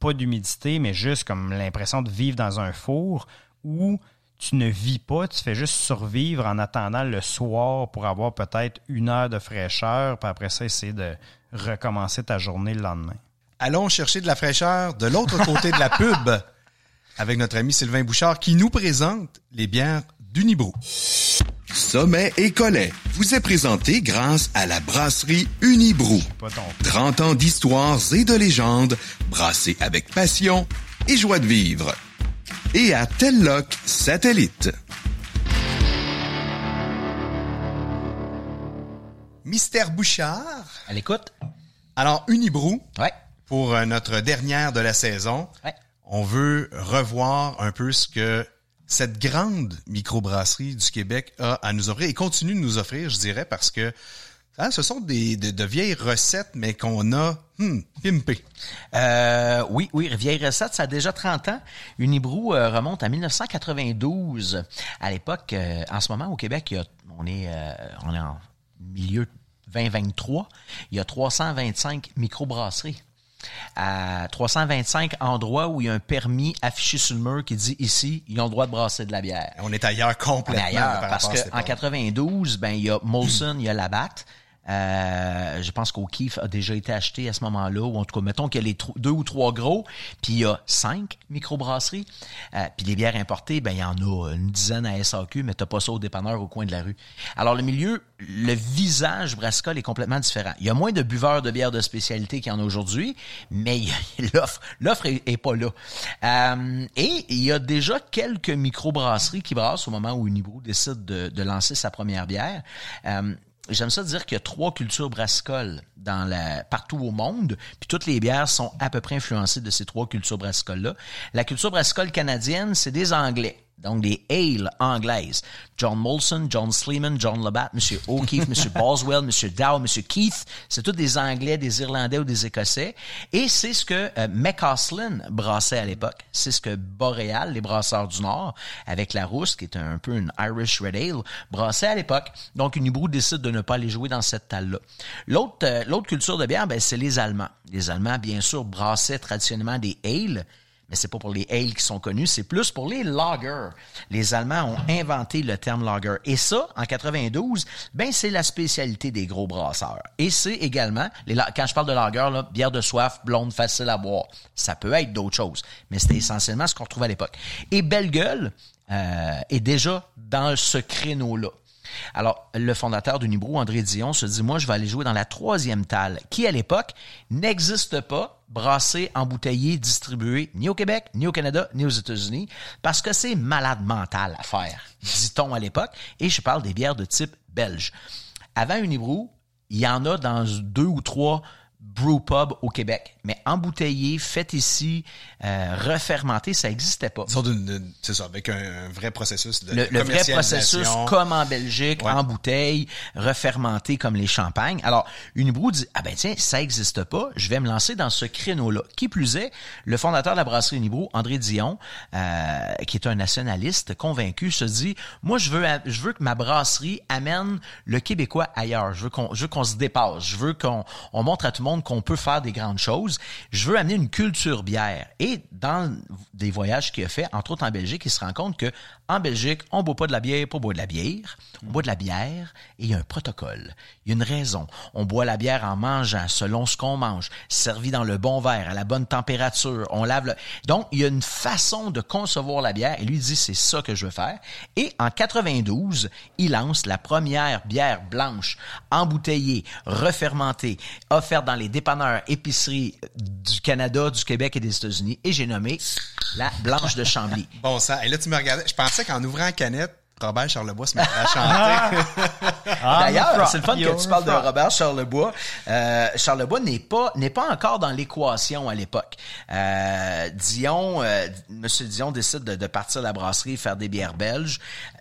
pas d'humidité, mais juste comme l'impression de vivre dans un four où tu ne vis pas, tu fais juste survivre en attendant le soir pour avoir peut-être une heure de fraîcheur, puis après ça, essayer de recommencer ta journée le lendemain. Allons chercher de la fraîcheur de l'autre côté de la pub avec notre ami Sylvain Bouchard qui nous présente les bières d'Unibrou. Sommet et Collet vous est présenté grâce à la brasserie Unibrou. Pas ton 30 ans d'histoires et de légendes, brassées avec passion et joie de vivre. Et à Telloc Satellite. Mystère Bouchard. À l'écoute? Alors, Unibrou, Ouais. pour euh, notre dernière de la saison, Ouais. on veut revoir un peu ce que cette grande microbrasserie du Québec a à nous offrir et continue de nous offrir, je dirais, parce que hein, ce sont des, de, vieilles recettes, mais qu'on a hmm, pimpées. Euh, oui, oui, Vieille Recette, ça a déjà 30 ans. Unibrou euh, remonte à 1992. À l'époque, euh, en ce moment, au Québec, on, est, euh, on est en milieu 2023. Il y a 325 microbrasseries. À 325 endroits où il y a un permis affiché sur le mur qui dit ici, ils ont le droit de brasser de la bière. On est ailleurs On est complètement. ailleurs, par parce qu'en époque. 92, ben il y a Molson, il y a Labatt. Euh, je pense qu'O'Keeffe a déjà été acheté à ce moment-là, ou en tout cas, mettons qu'il y a les deux ou trois gros, puis il y a cinq microbrasseries. Euh, puis les bières importées, ben il y en a une dizaine à SAQ, mais t'as pas ça au dépanneur au coin de la rue. Alors le milieu, le visage brassicole est complètement différent. Il y a moins de buveurs de bières de spécialité qu'il y en a aujourd'hui, mais [LAUGHS] l'offre, l'offre est, pas là. Euh, et il y a déjà quelques microbrasseries qui brassent au moment où Unibrou décide de, de lancer sa première bière. Euh, J'aime ça dire qu'il y a trois cultures brassicoles dans la, partout au monde, puis toutes les bières sont à peu près influencées de ces trois cultures brassicoles-là. La culture brassicole canadienne, c'est des Anglais, donc des ales anglaises. John Molson, John Sleeman, John Labatt, M. O'Keefe, M. [LAUGHS] Boswell, M. Dow, M. Keith, c'est tous des Anglais, des Irlandais ou des Écossais. Et c'est ce que euh, brassait à l'époque. C'est ce que Boréal, les brasseurs du Nord, avec la rousse, qui est un peu une Irish Red Ale, brassait à l'époque. Donc, Unibrou décide de ne pas aller jouer dans cette talle-là. L'autre, euh, l'autre culture de bière, ben, c'est les Allemands. Les Allemands, bien sûr, brassaient traditionnellement des ales, mais c'est pas pour les ales qui sont connus, c'est plus pour les lagers. Les Allemands ont inventé le terme lager. Et ça, en 92, ben c'est la spécialité des gros brasseurs. Et c'est également, les, quand je parle de lager, là, bière de soif, blonde, facile à boire. Ça peut être d'autres choses, mais c'était essentiellement ce qu'on retrouvait à l'époque. Et Belle Gueule euh, est déjà dans ce créneau-là. Alors, le fondateur d'Unibrou, André Dion, se dit, moi, je vais aller jouer dans la troisième talle, qui, à l'époque, n'existe pas, brassée, embouteillée, distribuée, ni au Québec, ni au Canada, ni aux États-Unis, parce que c'est malade mental à faire, dit-on à l'époque, et je parle des bières de type belge. Avant Unibrou, il y en a dans deux ou trois brew pub au Québec, mais embouteillé, fait ici, euh, refermenté, ça n'existait pas. C'est ça, avec un, un vrai processus de Le, le vrai processus, comme en Belgique, Ouais. en bouteille, refermenté comme les champagnes. Alors, Unibrou dit, ah ben tiens, ça existe pas, je vais me lancer dans ce créneau-là. Qui plus est, le fondateur de la brasserie Unibrou, André Dion, euh, qui est un nationaliste convaincu, se dit, moi, je veux, je veux que ma brasserie amène le Québécois ailleurs. Je veux qu'on, je veux qu'on se dépasse. Je veux qu'on on montre à tout le monde qu'on peut faire des grandes choses. Je veux amener une culture bière. Et dans des voyages qu'il a fait, entre autres en Belgique, il se rend compte que en Belgique, on boit pas de la bière pour boire de la bière. On boit de la bière et il y a un protocole. Il y a une raison. On boit la bière en mangeant selon ce qu'on mange, servi dans le bon verre, à la bonne température. On lave le... Donc, il y a une façon de concevoir la bière et lui dit c'est ça que je veux faire. Et en 92, il lance la première bière blanche embouteillée, refermentée, offerte dans les dépanneurs, épiceries du Canada, du Québec et des États-Unis. Et j'ai nommé la blanche de Chambly. [LAUGHS] Bon sang. Et là, tu me regardais. Je pensais qu'en ouvrant la canette, Robert Charlebois se mettrait à chanter. Ah, [LAUGHS] D'ailleurs, c'est le fun que tu parles de. Robert Charlebois. Euh, Charlebois n'est pas n'est pas encore dans l'équation à l'époque. Euh, Dion, euh, Monsieur Dion décide de, de partir à la brasserie faire des bières belges.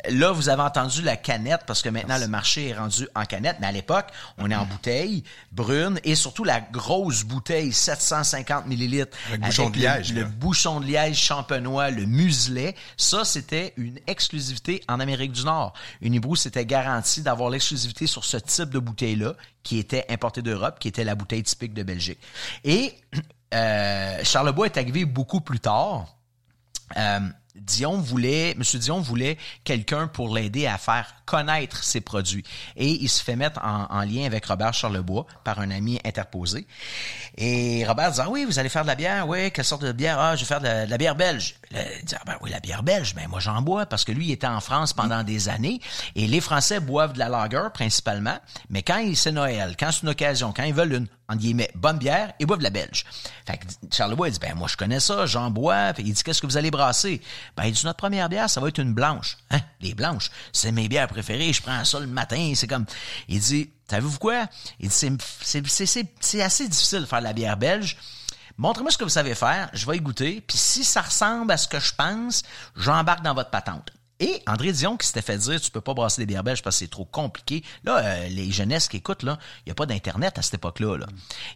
Là, vous avez entendu la canette parce que maintenant le marché est rendu en canette, mais à l'époque, on est en bouteille brune et surtout la grosse bouteille 750 millilitres Avec bouchon de le- liège, le là. bouchon de liège champenois, le muselet, ça c'était une exclusivité en Amérique du Nord. Unibrou s'était garanti d'avoir l'exclusivité sur ce type de bouteille-là, qui était importée d'Europe, qui était la bouteille typique de Belgique. Et euh, Charlebois est arrivé beaucoup plus tard. Euh, Dion voulait, Monsieur Dion voulait quelqu'un pour l'aider à faire connaître ses produits. Et il se fait mettre en, en, lien avec Robert Charlebois par un ami interposé. Et Robert dit, ah oui, vous allez faire de la bière? Oui, quelle sorte de bière? Ah, je vais faire de la, de la bière belge. il dit, ah ben oui, la bière belge, ben moi j'en bois parce que lui, il était en France pendant des années et les Français boivent de la lager principalement, mais quand c'est Noël, quand c'est une occasion, quand ils veulent une, en guillemets, bonne bière, ils boivent de la belge. Fait que Charlebois, il dit, ben moi je connais ça, j'en bois. Puis il dit, qu'est-ce que vous allez brasser? Ben il dit, notre première bière, ça va être une blanche. Hein? Les blanches, c'est mes bières préférées, je prends ça le matin, c'est comme... Il dit, savez-vous quoi? Il dit, c'est assez difficile de faire de la bière belge. Montrez-moi ce que vous savez faire, je vais y goûter, puis si ça ressemble à ce que je pense, j'embarque dans votre patente. Et André Dion qui s'était fait dire tu peux pas brasser des bières belges parce que c'est trop compliqué. Là, euh, les jeunesses qui écoutent là, il y a pas d'internet à cette époque-là. Là.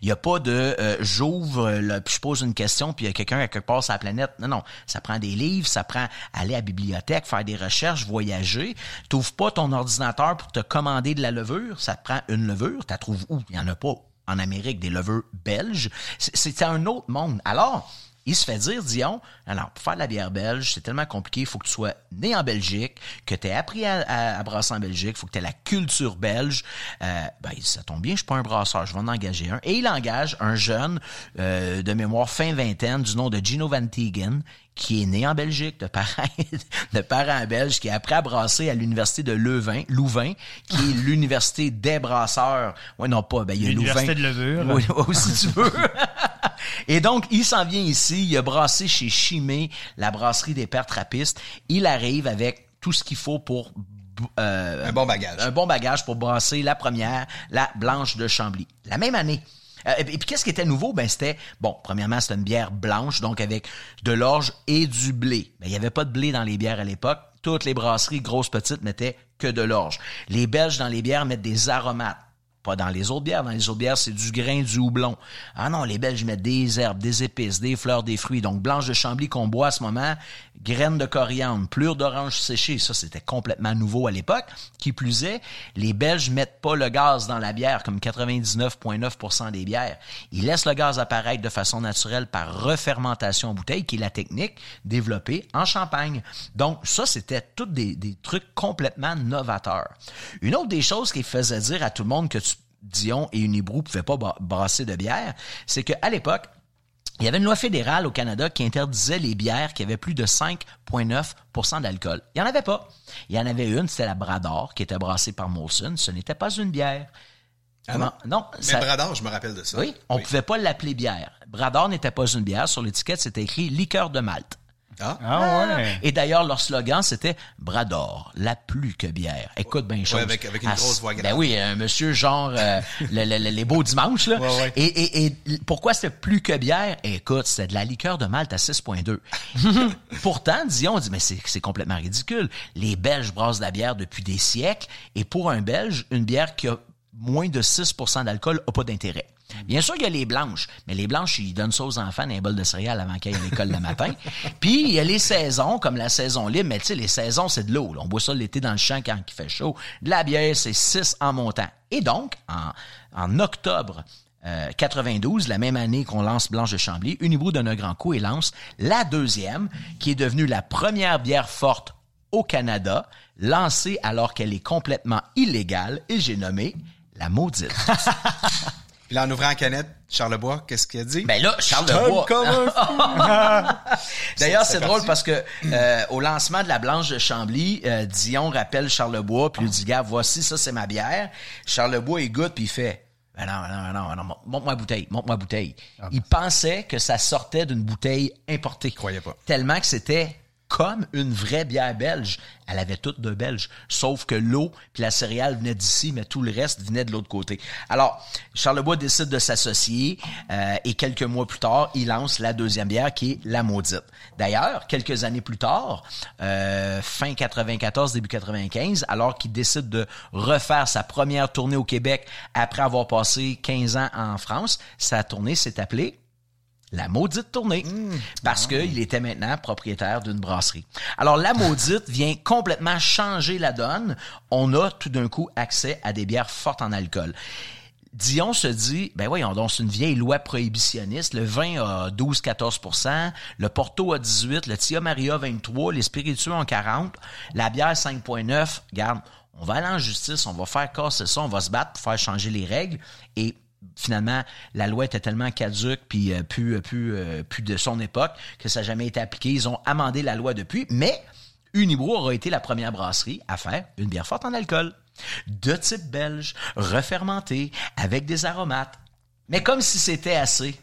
Il y a pas de euh, j'ouvre là, puis je pose une question puis il y a quelqu'un à quelque part sur la planète. Non non, ça prend des livres, ça prend aller à la bibliothèque, faire des recherches, voyager. T'ouvres pas ton ordinateur pour te commander de la levure, ça te prend une levure, tu trouves où? Il y en a pas en Amérique des levures belges. C'est un autre monde. Alors, il se fait dire, Dion, alors, pour faire de la bière belge, c'est tellement compliqué, il faut que tu sois né en Belgique, que tu aies appris à, brasser en Belgique, il faut que tu aies la culture belge. Euh, ben, ça tombe bien, je suis pas un brasseur, je vais en engager un. Et il engage un jeune euh, de mémoire fin vingtaine du nom de Gino Van Tegen, qui est né en Belgique, de parents, [LAUGHS] de parents belges, qui a appris à brasser à l'université de Leuven, Louvain, qui est [LAUGHS] l'université des brasseurs. Ouais, non pas, ben, il y a L'université de levure. Oui, [LAUGHS] si tu veux. Et donc, il s'en vient ici, il a brassé chez Chimay, la brasserie des pères trappistes. Il arrive avec tout ce qu'il faut pour euh, un bon bagage. Un bon bagage pour brasser la première, la blanche de Chambly. La même année. Euh, et puis qu'est-ce qui était nouveau? Ben c'était bon, premièrement, c'était une bière blanche donc avec de l'orge et du blé. Ben il y avait pas de blé dans les bières à l'époque. Toutes les brasseries grosses petites mettaient que de l'orge. Les Belges dans les bières mettent des aromates pas dans les autres bières. Dans les autres bières, c'est du grain, du houblon. Ah non, les Belges mettent des herbes, des épices, des fleurs, des fruits. Donc, blanche de Chambly qu'on boit à ce moment, graines de coriandre, plure d'orange séchée. Ça, c'était complètement nouveau à l'époque. Qui plus est, les Belges mettent pas le gaz dans la bière comme 99,9% des bières. Ils laissent le gaz apparaître de façon naturelle par refermentation en bouteille, qui est la technique développée en Champagne. Donc, ça, c'était tous des, trucs complètement novateurs. Une autre des choses qui faisait dire à tout le monde que Dion et Unibrou pouvaient pas brasser de bière, c'est qu'à l'époque, il y avait une loi fédérale au Canada qui interdisait les bières qui avaient plus de 5,9% d'alcool. Il n'y en avait pas. Il y en avait une, c'était la Brador, qui était brassée par Molson. Ce n'était pas une bière. Ah non? non Mais Brador, je me rappelle de ça. Oui, on ne pouvait pas l'appeler bière. Brador n'était pas une bière. Sur l'étiquette, c'était écrit liqueur de Malte. Ah. ah, ouais. Et d'ailleurs, leur slogan, c'était Brador, la plus que bière. Écoute bien chose. avec, avec une grosse voix grave. Ben oui, un monsieur genre euh, [LAUGHS] les beaux dimanches. Là. Et, et, et pourquoi c'était plus que bière? Écoute, c'était de la liqueur de Malte à 6.2. [LAUGHS] Pourtant, Dion on dit, mais c'est complètement ridicule. Les Belges brassent de la bière depuis des siècles. Et pour un Belge, une bière qui a moins de 6% d'alcool n'a pas d'intérêt. Bien sûr, il y a les blanches, mais les blanches, ils donnent ça aux enfants dans un bol de céréales avant qu'ils aillent à l'école le matin. [LAUGHS] Puis, il y a les saisons, comme la saison libre, mais tu sais, les saisons, c'est de l'eau. On boit ça l'été dans le champ quand il fait chaud. De la bière, c'est 6 en montant. Et donc, en, en octobre 92, euh, la même année qu'on lance Blanche de Chambly, Unibrou donne un grand coup et lance la deuxième, qui est devenue la première bière forte au Canada, lancée alors qu'elle est complètement illégale, et j'ai nommé la maudite. [LAUGHS] Puis là, en ouvrant la canette, Charlebois, qu'est-ce qu'il a dit? Ben là, Charlebois. [LAUGHS] D'ailleurs, c'est drôle parce que euh, au lancement de la Blanche de Chambly, euh, Dion rappelle Charlebois, puis lui dit, gars, voici, ça, c'est ma bière. Charlebois, il goûte, puis il fait, ben non, non, non, non, monte-moi la bouteille, monte-moi la bouteille. Ah, il pensait que ça sortait d'une bouteille importée. Il croyait pas. Tellement que c'était comme une vraie bière belge. Elle avait toutes de belge, sauf que l'eau puis la céréale venaient d'ici, mais tout le reste venait de l'autre côté. Alors, Charlebois décide de s'associer euh, et quelques mois plus tard, il lance la deuxième bière qui est la maudite. D'ailleurs, quelques années plus tard, euh, fin 94, début 95, alors qu'il décide de refaire sa première tournée au Québec après avoir passé 15 ans en France, sa tournée s'est appelée la maudite tournée, mmh. parce ah. qu'il était maintenant propriétaire d'une brasserie. Alors, la maudite vient complètement changer la donne. On a tout d'un coup accès à des bières fortes en alcool. Dion se dit, ben voyons donc, c'est une vieille loi prohibitionniste. Le vin a 12-14% le Porto a 18 le Tia Maria 23 les spiritueux ont 40 la bière 5.9. Garde, on va aller en justice, on va faire casser ça, on va se battre pour faire changer les règles. Et finalement, la loi était tellement caduque puis euh, plus, euh, plus, euh, plus de son époque que ça n'a jamais été appliqué. Ils ont amendé la loi depuis, mais Unibro aura été la première brasserie à faire une bière forte en alcool de type belge, refermenté, avec des aromates. Mais comme si c'était assez.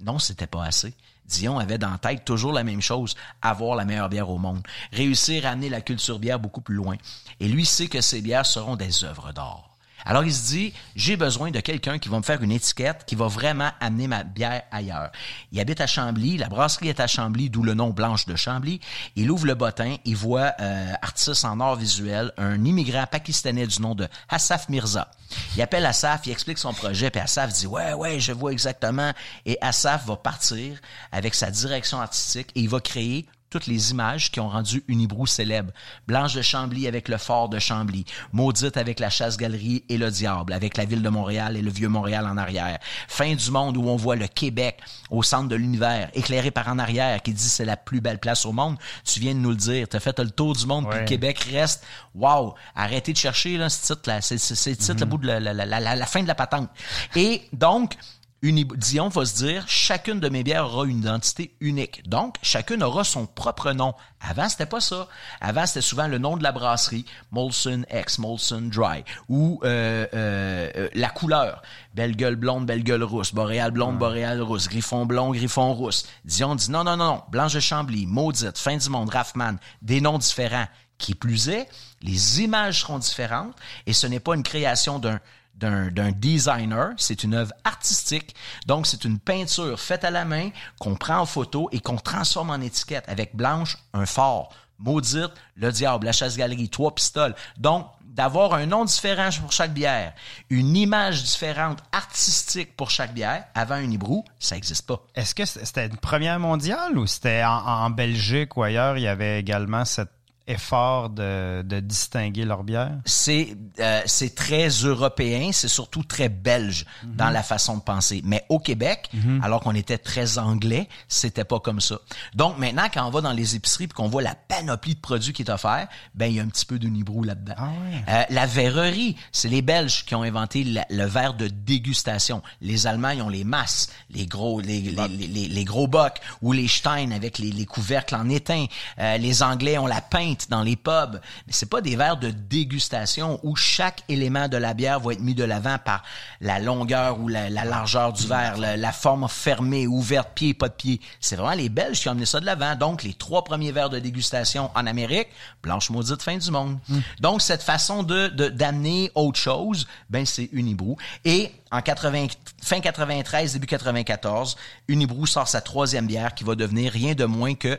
Non, c'était pas assez. Dion avait dans tête toujours la même chose, avoir la meilleure bière au monde, réussir à amener la culture bière beaucoup plus loin. Et lui sait que ces bières seront des œuvres d'art. Alors il se dit, j'ai besoin de quelqu'un qui va me faire une étiquette qui va vraiment amener ma bière ailleurs. Il habite à Chambly, la brasserie est à Chambly, d'où le nom Blanche de Chambly. Il ouvre le bottin, il voit euh, artiste en art visuel, un immigrant pakistanais du nom de Hassaf Mirza. Il appelle Assaf, il explique son projet, puis Assaf dit ouais ouais, je vois exactement. Et Assaf va partir avec sa direction artistique et il va créer toutes les images qui ont rendu Unibrou célèbre. Blanche de Chambly avec le fort de Chambly, Maudite avec la chasse-galerie et le diable, avec la ville de Montréal et le vieux Montréal en arrière. Fin du monde où on voit le Québec au centre de l'univers, éclairé par en arrière, qui dit c'est la plus belle place au monde. Tu viens de nous le dire. T'as fait le tour du monde, puis le Québec reste. Wow! Arrêtez de chercher là, ce titre-là. C'est le titre, le bout de la, la, la, la fin de la patente. Et donc, Dion va se dire, chacune de mes bières aura une identité unique. Donc, chacune aura son propre nom. Avant, c'était pas ça. Avant, c'était souvent le nom de la brasserie, Molson X, Molson Dry, ou euh, euh, la couleur, belle gueule blonde, belle gueule rousse, boréal blonde, boréal rousse, griffon blond, griffon rousse. Dion dit non, non, non, non, Blanche de Chambly, Maudite, Fin du monde, Raffman, des noms différents. Qui plus est, les images seront différentes et ce n'est pas une création d'un d'un designer, c'est une œuvre artistique. Donc, c'est une peinture faite à la main qu'on prend en photo et qu'on transforme en étiquette. Avec Blanche, un fort. Maudite, le diable, la chasse-galerie, trois pistoles. Donc, d'avoir un nom différent pour chaque bière, une image différente artistique pour chaque bière, avant un hibrou, ça n'existe pas. Est-ce que c'était une première mondiale ou c'était en, en Belgique ou ailleurs, il y avait également cette effort de, de distinguer leur bière? C'est euh, c'est très européen, c'est surtout très belge mhm. dans la façon de penser. Mais au Québec, mhm. alors qu'on était très anglais, c'était pas comme ça. Donc maintenant, quand on va dans les épiceries et qu'on voit la panoplie de produits qui est offert, ben il y a un petit peu de nibrou là-dedans. Ah euh, la verrerie, c'est les Belges qui ont inventé le verre de dégustation. Les Allemands, ils ont les masses, les gros les, les, les, les, gros bocs ou les Stein avec les, les couvercles en étain. Euh, les Anglais ont la dans les pubs. Mais c'est pas des verres de dégustation où chaque élément de la bière va être mis de l'avant par la longueur ou la, largeur du verre, la, forme fermée, ouverte, pied, pas de pied. C'est vraiment les Belges qui ont amené ça de l'avant. Donc, les trois premiers verres de dégustation en Amérique, blanche maudite fin du monde. Hmm. Donc, cette façon de d'amener autre chose, ben c'est Unibrou. Et en 80, fin 93, début 94, Unibrou sort sa troisième bière qui va devenir rien de moins que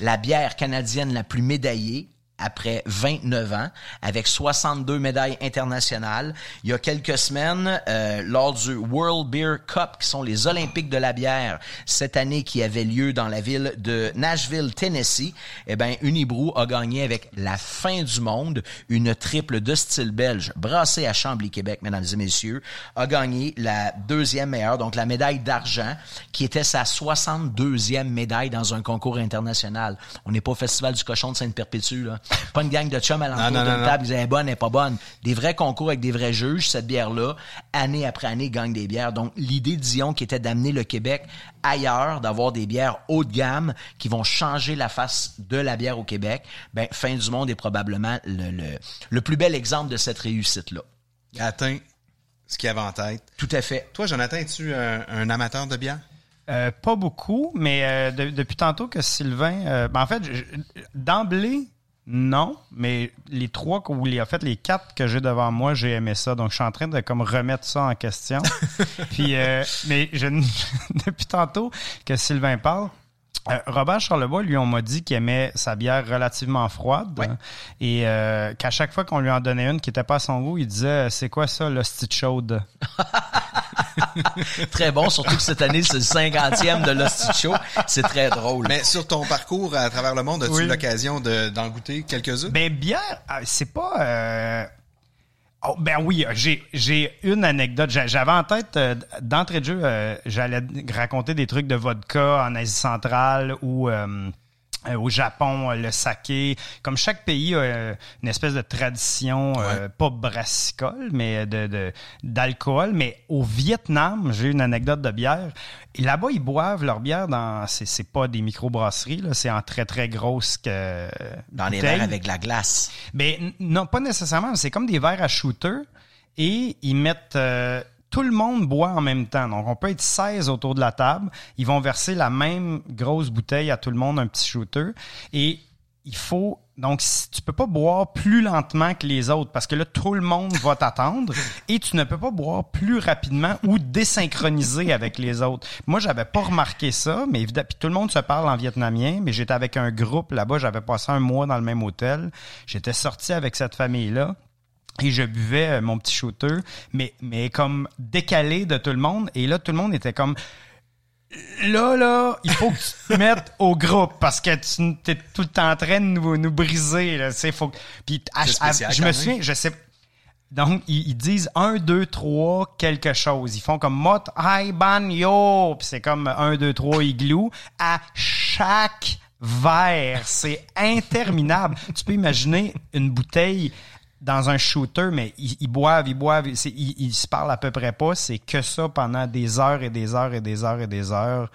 la bière canadienne la plus médaillée après 29 ans, avec 62 médailles internationales. Il y a quelques semaines, euh, lors du World Beer Cup, qui sont les Olympiques de la bière, cette année qui avait lieu dans la ville de Nashville, Tennessee, eh ben, Unibrou a gagné avec la fin du monde une triple de style belge, brassée à Chambly, Québec, mesdames et messieurs, a gagné la deuxième meilleure, donc la médaille d'argent, qui était sa 62e médaille dans un concours international. On n'est pas au Festival du Cochon de Sainte-Perpétue, là. Pas une gang de chums à l'entour d'une table, ils disaient bonne, elle pas bonne. Des vrais concours avec des vrais juges, cette bière-là, année après année, gagne des bières. Donc, l'idée de Dion qui était d'amener le Québec ailleurs, d'avoir des bières haut de gamme qui vont changer la face de la bière au Québec, ben, Fin du Monde est probablement le, le, plus bel exemple de cette réussite-là. Atteint ce qu'il avait en tête. Tout à fait. Toi, Jonathan, es-tu un, amateur de bière? Euh, pas beaucoup, mais euh, depuis tantôt que Sylvain, euh, ben en fait, d'emblée, non, mais les trois ou les, en fait les quatre que j'ai devant moi, j'ai aimé ça. Donc je suis en train de comme remettre ça en question. [LAUGHS] Puis euh, mais je, [LAUGHS] depuis tantôt que Sylvain parle, euh, Robert Charlebois, lui, on m'a dit qu'il aimait sa bière relativement froide et euh, qu'à chaque fois qu'on lui en donnait une qui était pas à son goût, il disait c'est quoi ça l'hostie chaude? [LAUGHS] [LAUGHS] très bon, surtout que cette année, c'est le cinquantième de l'Hostie Show. C'est très drôle. Mais sur ton parcours à travers le monde, as-tu eu l'occasion d'en goûter quelques-uns? Ben, bière, ah, c'est pas... Euh, Oh, ben oui, j'ai j'ai une anecdote. J'a- J'avais en tête euh, d'entrée de jeu, euh, j'allais raconter des trucs de vodka en Asie centrale ou euh, au Japon, euh, le saké. Comme chaque pays a euh, une espèce de tradition, euh, pas brassicole, mais de de- d'alcool. mais au Vietnam, j'ai une anecdote de bière. Là-bas, ils boivent leur bière dans, c'est c'est pas des microbrasseries, là, c'est en très très grosses que Dans les verres avec de la glace. Ben n- non, pas nécessairement. C'est comme des verres à shooter et ils mettent euh, tout le monde boit en même temps. Donc on peut être 16 autour de la table. Ils vont verser la même grosse bouteille à tout le monde, un petit shooter et il faut donc tu peux pas boire plus lentement que les autres parce que là tout le monde va t'attendre [LAUGHS] et tu ne peux pas boire plus rapidement ou désynchroniser avec les autres. Moi j'avais pas remarqué ça mais évidemment puis tout le monde se parle en vietnamien mais j'étais avec un groupe là-bas, j'avais passé un mois dans le même hôtel. J'étais sorti avec cette famille là. Et je buvais euh, mon petit shooter, mais, mais comme décalé de tout le monde. Et là, tout le monde était comme là, là, il faut que tu te mettes au groupe parce que tu es tout le temps en train de nous, nous briser. Là, faut Puis à- à- je me souviens, je sais. Donc, ils, ils disent un, deux, trois, quelque chose. Ils font comme mot, hi, ban, yo. Puis c'est comme un, deux, trois, igloo. À chaque verre. C'est interminable. tu peux imaginer une bouteille dans un shooter, mais ils, ils boivent, ils boivent, ils, ils se parlent à peu près pas. C'est que ça pendant des heures et des heures et des heures et des heures.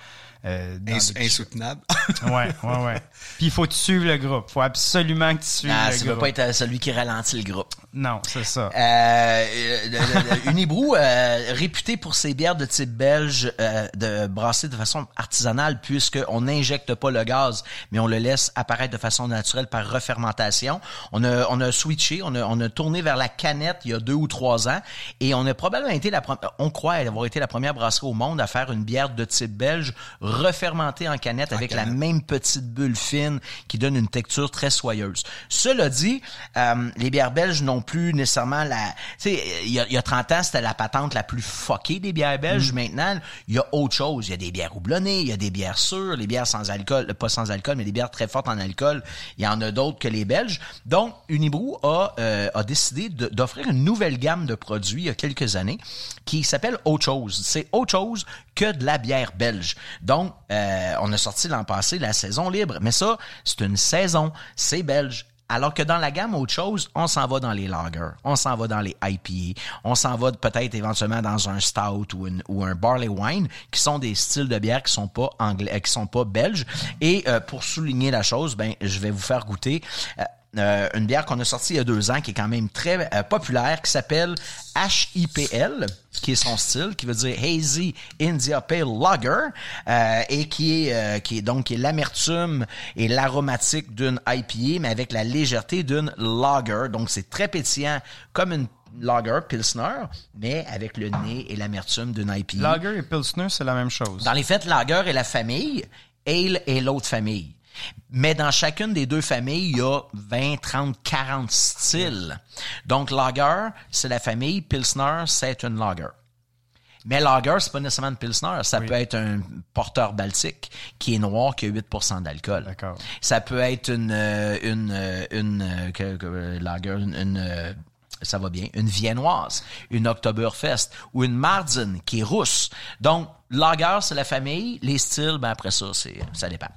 euh, Ins- des- insoutenable. [LAUGHS] Ouais, ouais, ouais. Puis il faut que tu suives le groupe. faut absolument que tu suives Ah, le ça veut groupe. pas être celui qui ralentit le groupe. Non, c'est ça. Euh, euh, le- le- Unibrou, euh, réputé pour ses bières de type belge, euh, de brasser de façon artisanale, puisque on n'injecte pas le gaz, mais on le laisse apparaître de façon naturelle par refermentation. On a, on a switché, on a, on a tourné vers la canette il y a deux ou trois ans, et on a probablement été la première, on croit avoir été la première brasserie au monde à faire une bière de type belge refermentée en canette avec la même petite bulle fine qui donne une texture très soyeuse. Cela dit, euh, les bières belges n'ont plus nécessairement la... Tu sais, il y a, il y a 30 ans, c'était la patente la plus fuckée des bières belges. Maintenant, il y a autre chose. Il y a des bières houblonnées, il y a des bières sûres, les bières sans alcool, pas sans alcool, mais des bières très fortes en alcool. Il y en a d'autres que les belges. Donc, Unibrou a, euh, a décidé d'offrir une nouvelle gamme de produits il y a quelques années qui s'appelle Autre chose. C'est autre chose que de la bière belge. Donc, euh, on a sorti l'an passé la saison libre. Mais ça, c'est une saison. C'est belge. Alors que dans la gamme autre chose, on s'en va dans les lagers, on s'en va dans les IPA, on s'en va peut-être éventuellement dans un stout ou, un barley wine, qui sont des styles de bière qui sont pas anglais, qui sont pas belges. Et euh, pour souligner la chose, ben je vais vous faire goûter. euh, euh, une bière qu'on a sortie il y a deux ans, qui est quand même très euh, populaire, qui s'appelle HIPL, qui est son style, qui veut dire Hazy India Pale Lager, euh, et qui est, euh, qui est donc qui est l'amertume et l'aromatique d'une IPA, mais avec la légèreté d'une lager. Donc c'est très pétillant, comme une lager pilsner, mais avec le nez et l'amertume d'une IPA. Lager et Pilsner, c'est la même chose. Dans les faits, lager est la famille, ale est l'autre famille. Mais dans chacune des deux familles, il y a 20, 30, 40 styles. Donc, lager, c'est la famille. Pilsner, c'est une lager. Mais lager, c'est pas nécessairement une pilsner. Ça peut être un porteur baltique qui est noir, qui a 8% d'alcool. D'accord. Ça peut être une, euh, une, euh, une, euh, que- euh, lager, une, une, ça va bien, une viennoise, une Oktoberfest ou une Marzen qui est rousse. Donc, lager, c'est la famille. Les styles, ben après ça, c'est, ça dépend.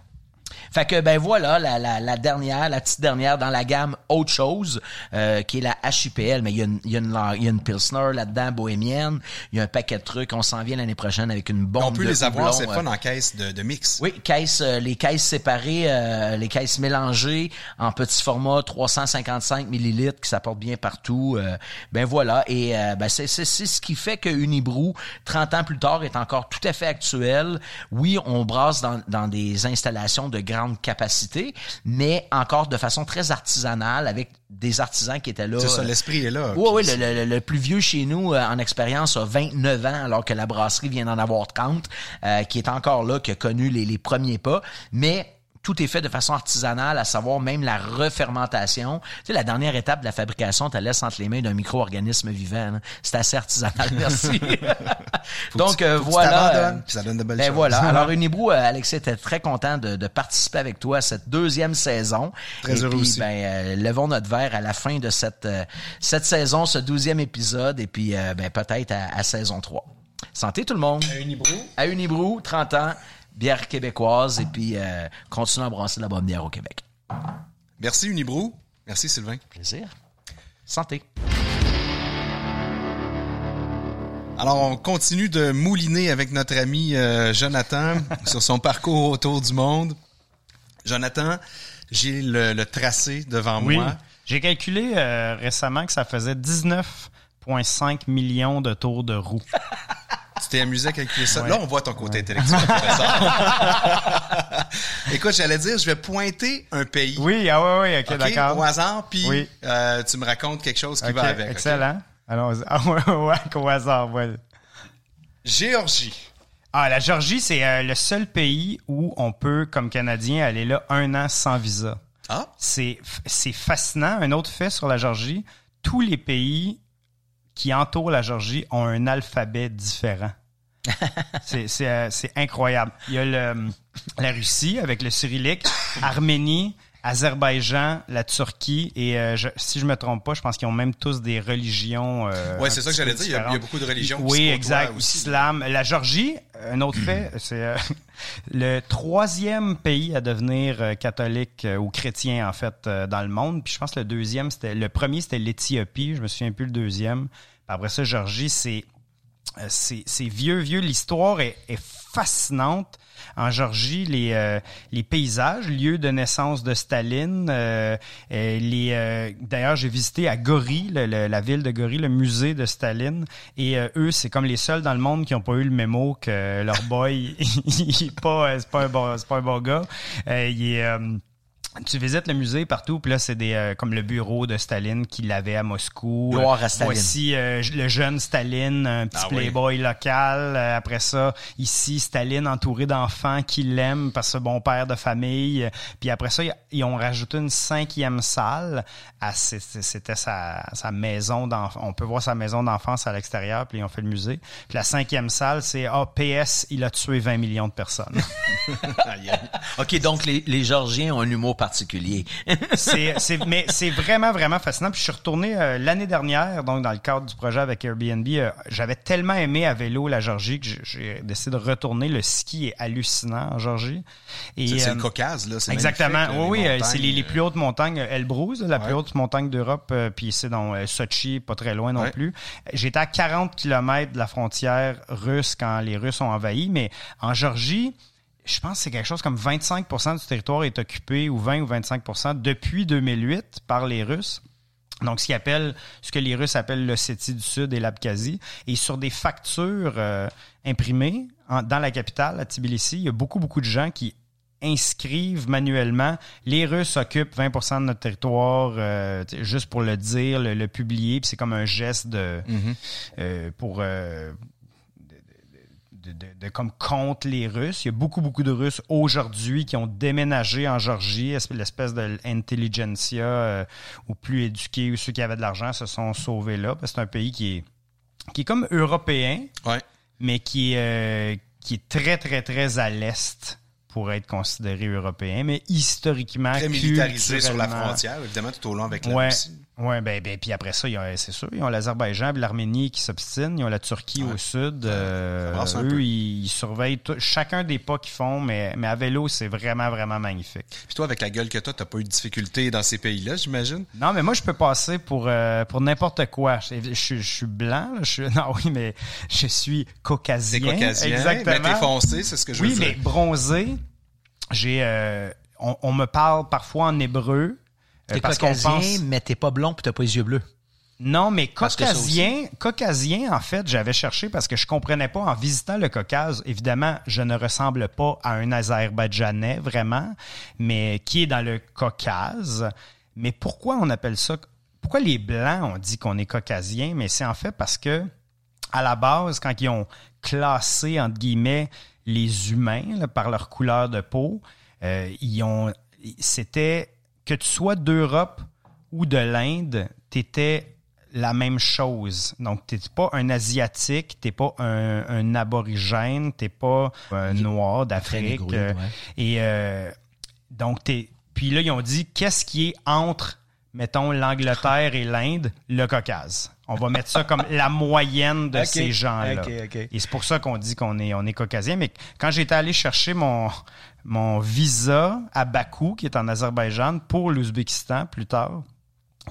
Fait que ben voilà la, la, la dernière, la petite dernière dans la gamme autre chose euh, qui est la HIPL, mais il y a une, il y a une, la- il y a une pilsner là-dedans bohémienne, il y a un paquet de trucs, on s'en vient l'année prochaine avec une bombe On peut de les avoir, c'est euh, fun en caisse de, de mix. oui, caisse, euh, les caisses séparées, euh, les caisses mélangées en petit format 355 millilitres qui s'apportent bien partout. euh, ben voilà, et ben c'est c'est c'est ce qui fait que Unibrou, 30 ans plus tard, est encore tout à fait actuel. Oui, on brasse dans, dans des installations de grande capacité, mais encore de façon très artisanale avec des artisans qui étaient là. C'est ça, euh, l'esprit est là. oui, oui, Puis le, le- le plus vieux chez nous euh, en expérience a 29 ans, alors que la brasserie vient d'en avoir 30, euh, qui est encore là, qui a connu les, les premiers pas. Mais tout est fait de façon artisanale, à savoir même la refermentation. Tu sais, la dernière étape de la fabrication, tu la laisses entre les mains d'un micro-organisme vivant. C'est assez artisanal, [LAUGHS] merci. [LAUGHS] Donc, tu- euh, voilà. euh, puis ça donne de belles ben choses. voilà. [LAUGHS] Alors, Unibrou, euh, Alexis était très content de, de participer avec toi à cette deuxième saison. Très et heureux puis, aussi. Ben, euh, levons notre verre à la fin de cette, euh, cette saison, ce douzième épisode, et puis euh, ben, peut-être à, à saison 3. Santé tout le monde. À Unibrou. À Unibrou, 30 ans, bière québécoise, et puis euh, continuons à brasser de la bonne bière au Québec. Merci Unibrou. Merci Sylvain. Plaisir. Santé. Alors, on continue de mouliner avec notre ami euh, Jonathan [LAUGHS] sur son parcours autour du monde. Jonathan, j'ai le, le tracé devant Oui. moi. J'ai calculé euh, récemment que ça faisait 19,5 millions de tours de roue. [LAUGHS] Tu t'es amusé à calculer ça? Ouais. Là, on voit ton côté intellectuel. professeur. [LAUGHS] [LAUGHS] Écoute, j'allais dire, je vais pointer un pays. Oui, ah ouais, ouais, ok, OK, d'accord. au hasard, puis Oui. euh, tu me racontes quelque chose qui va avec. Excellent. Alors, ah ouais, ouais, au hasard, ouais. Géorgie. Ah, la Géorgie, c'est euh, le seul pays où on peut, comme Canadien, aller là un an sans visa. Ah, C'est c'est fascinant. Un autre fait sur la Géorgie, tous les pays qui entourent la Géorgie ont un alphabet différent. [LAUGHS] c'est c'est, euh, c'est incroyable. Il y a le, la Russie avec le cyrillique, Arménie, Azerbaïdjan, la Turquie et euh, je- si je me trompe pas, je pense qu'ils ont même tous des religions. euh, Ouais, un c'est ça que j'allais dire. Il y a- il y a différentes. beaucoup de religions qui Oui, se côtoient exact. aussi. Islam. La Géorgie, un autre fait, c'est euh, [LAUGHS] le troisième pays à devenir euh, catholique euh, ou chrétien en fait dans le monde. Puis je pense que le deuxième, c'était le premier, c'était l'Éthiopie. Je me souviens plus le deuxième. Après ça, c'est c'est vieux, vieux. L'histoire est, est fascinante. En Géorgie, les, euh, les paysages, lieu de naissance de Staline. euh, les euh, D'ailleurs, j'ai visité à Gori, la ville de Gori, le musée de Staline. Et eux, c'est comme les seuls dans le monde qui n'ont pas eu le mémo que leur boy, [LAUGHS] il est pas, c'est pas un bon, c'est pas un bon gars. Il tu visites le musée partout, puis là, c'est des euh, comme le bureau de Staline qui l'avait à Moscou. Gloire à Staline. Voici euh, le jeune Staline, un petit Ah oui. playboy local. Euh, après ça, ici, Staline entouré d'enfants qui l'aiment parce que bon père de famille. Puis après ça, ils- ont rajouté une cinquième salle. C'était sa, sa maison d'enfance. On peut voir sa maison d'enfance à l'extérieur, puis ils ont fait le musée. Puis la cinquième salle, c'est ah, PS, il a tué 20 millions de personnes. [LAUGHS] OK, donc les, les Georgiens ont un humour particulier. [LAUGHS] c'est, mais c'est vraiment, vraiment fascinant. Puis je suis retourné euh, l'année dernière, donc dans le cadre du projet avec Airbnb. euh, j'avais tellement aimé à vélo la Georgie que j'ai, décidé de retourner. Le ski est hallucinant en Georgie. C'est euh, le Caucase, là. c'est Exactement. là, oui, oui, euh, c'est les, plus hautes montagnes. euh, Elbrus, la plus haute montagne d'Europe, euh, puis c'est dans Sochi, pas très loin non Ouais. plus. J'étais à 40 km de la frontière russe quand les Russes ont envahi, mais en Géorgie, je pense que c'est quelque chose comme 25% du territoire est occupé, ou 20 ou 25% depuis 2008 par les Russes. Donc, ce, qu'ils appellent, ce que les Russes appellent l'Ossétie du Sud et l'Abkhazie. Et sur des factures euh, imprimées en- dans la capitale, à Tbilissi, il y a beaucoup, beaucoup de gens qui inscrivent manuellement. Les Russes occupent 20% de notre territoire, euh, juste pour le dire, le, le publier. Puis c'est comme un geste de Mhm. euh, pour euh, de, de- de- de- comme contre les Russes. Il y a beaucoup, beaucoup de Russes aujourd'hui qui ont déménagé en Georgie, esp- l'espèce de intelligentsia euh, ou plus éduqués ou ceux qui avaient de l'argent se sont sauvés là. Parce que c'est un pays qui est, qui est comme européen, Ouais. mais qui est, euh, qui est très, très, très à l'est pour être considéré européen, mais historiquement, Très militarisé sur la frontière, évidemment, tout au long avec la Ouais, Russie. Ouais, ben, ben, puis après ça, c'est sûr, ils ont l'Azerbaïdjan, l'Arménie qui s'obstinent, ils ont la Turquie Ouais. au sud. euh, eux, ils, ils surveillent tout- chacun des pas qu'ils font, mais, mais à vélo, c'est vraiment, vraiment magnifique. Puis toi, avec la gueule que t'as, t'as pas eu de difficulté dans ces pays-là, j'imagine? Non, mais moi, je peux passer pour, euh, pour n'importe quoi. Je, je, suis- je suis blanc, je suis, [LAUGHS] non, oui, mais je suis caucasien. Caucasien, Exactement. mais t'es foncé, c'est ce que je Oui, veux mais dire. bronzé, j'ai, euh, on, on me parle parfois en hébreu. T'es parce qu'on caucasien, pense, mais t'es pas blond puis t'as pas les yeux bleus. Non, mais caucasien, caucasien, en fait, j'avais cherché parce que je comprenais pas en visitant le Caucase. Évidemment, je ne ressemble pas à un Azerbaïdjanais vraiment, mais qui est dans le Caucase? Mais pourquoi on appelle ça Pourquoi les blancs ont dit qu'on est caucasien? Mais c'est en fait parce que à la base, quand ils ont classé entre guillemets les humains là, par leur couleur de peau, euh, ils ont, c'était que tu sois d'Europe ou de l'Inde, t'étais la même chose. Donc, t'es pas un Asiatique, t'es pas un, un aborigène, t'es pas un noir d'Afrique. euh, ouais. Et euh, donc, t'es. Puis là, ils ont dit qu'est-ce qui est entre, mettons, l'Angleterre et l'Inde, le Caucase. On va mettre ça comme la moyenne de [LAUGHS] ces gens-là. ok, ok. Et c'est pour ça qu'on dit qu'on est, on est caucasien. Mais quand j'étais allé chercher mon, mon visa à Bakou, qui est en Azerbaïdjan, pour l'Ouzbékistan plus tard,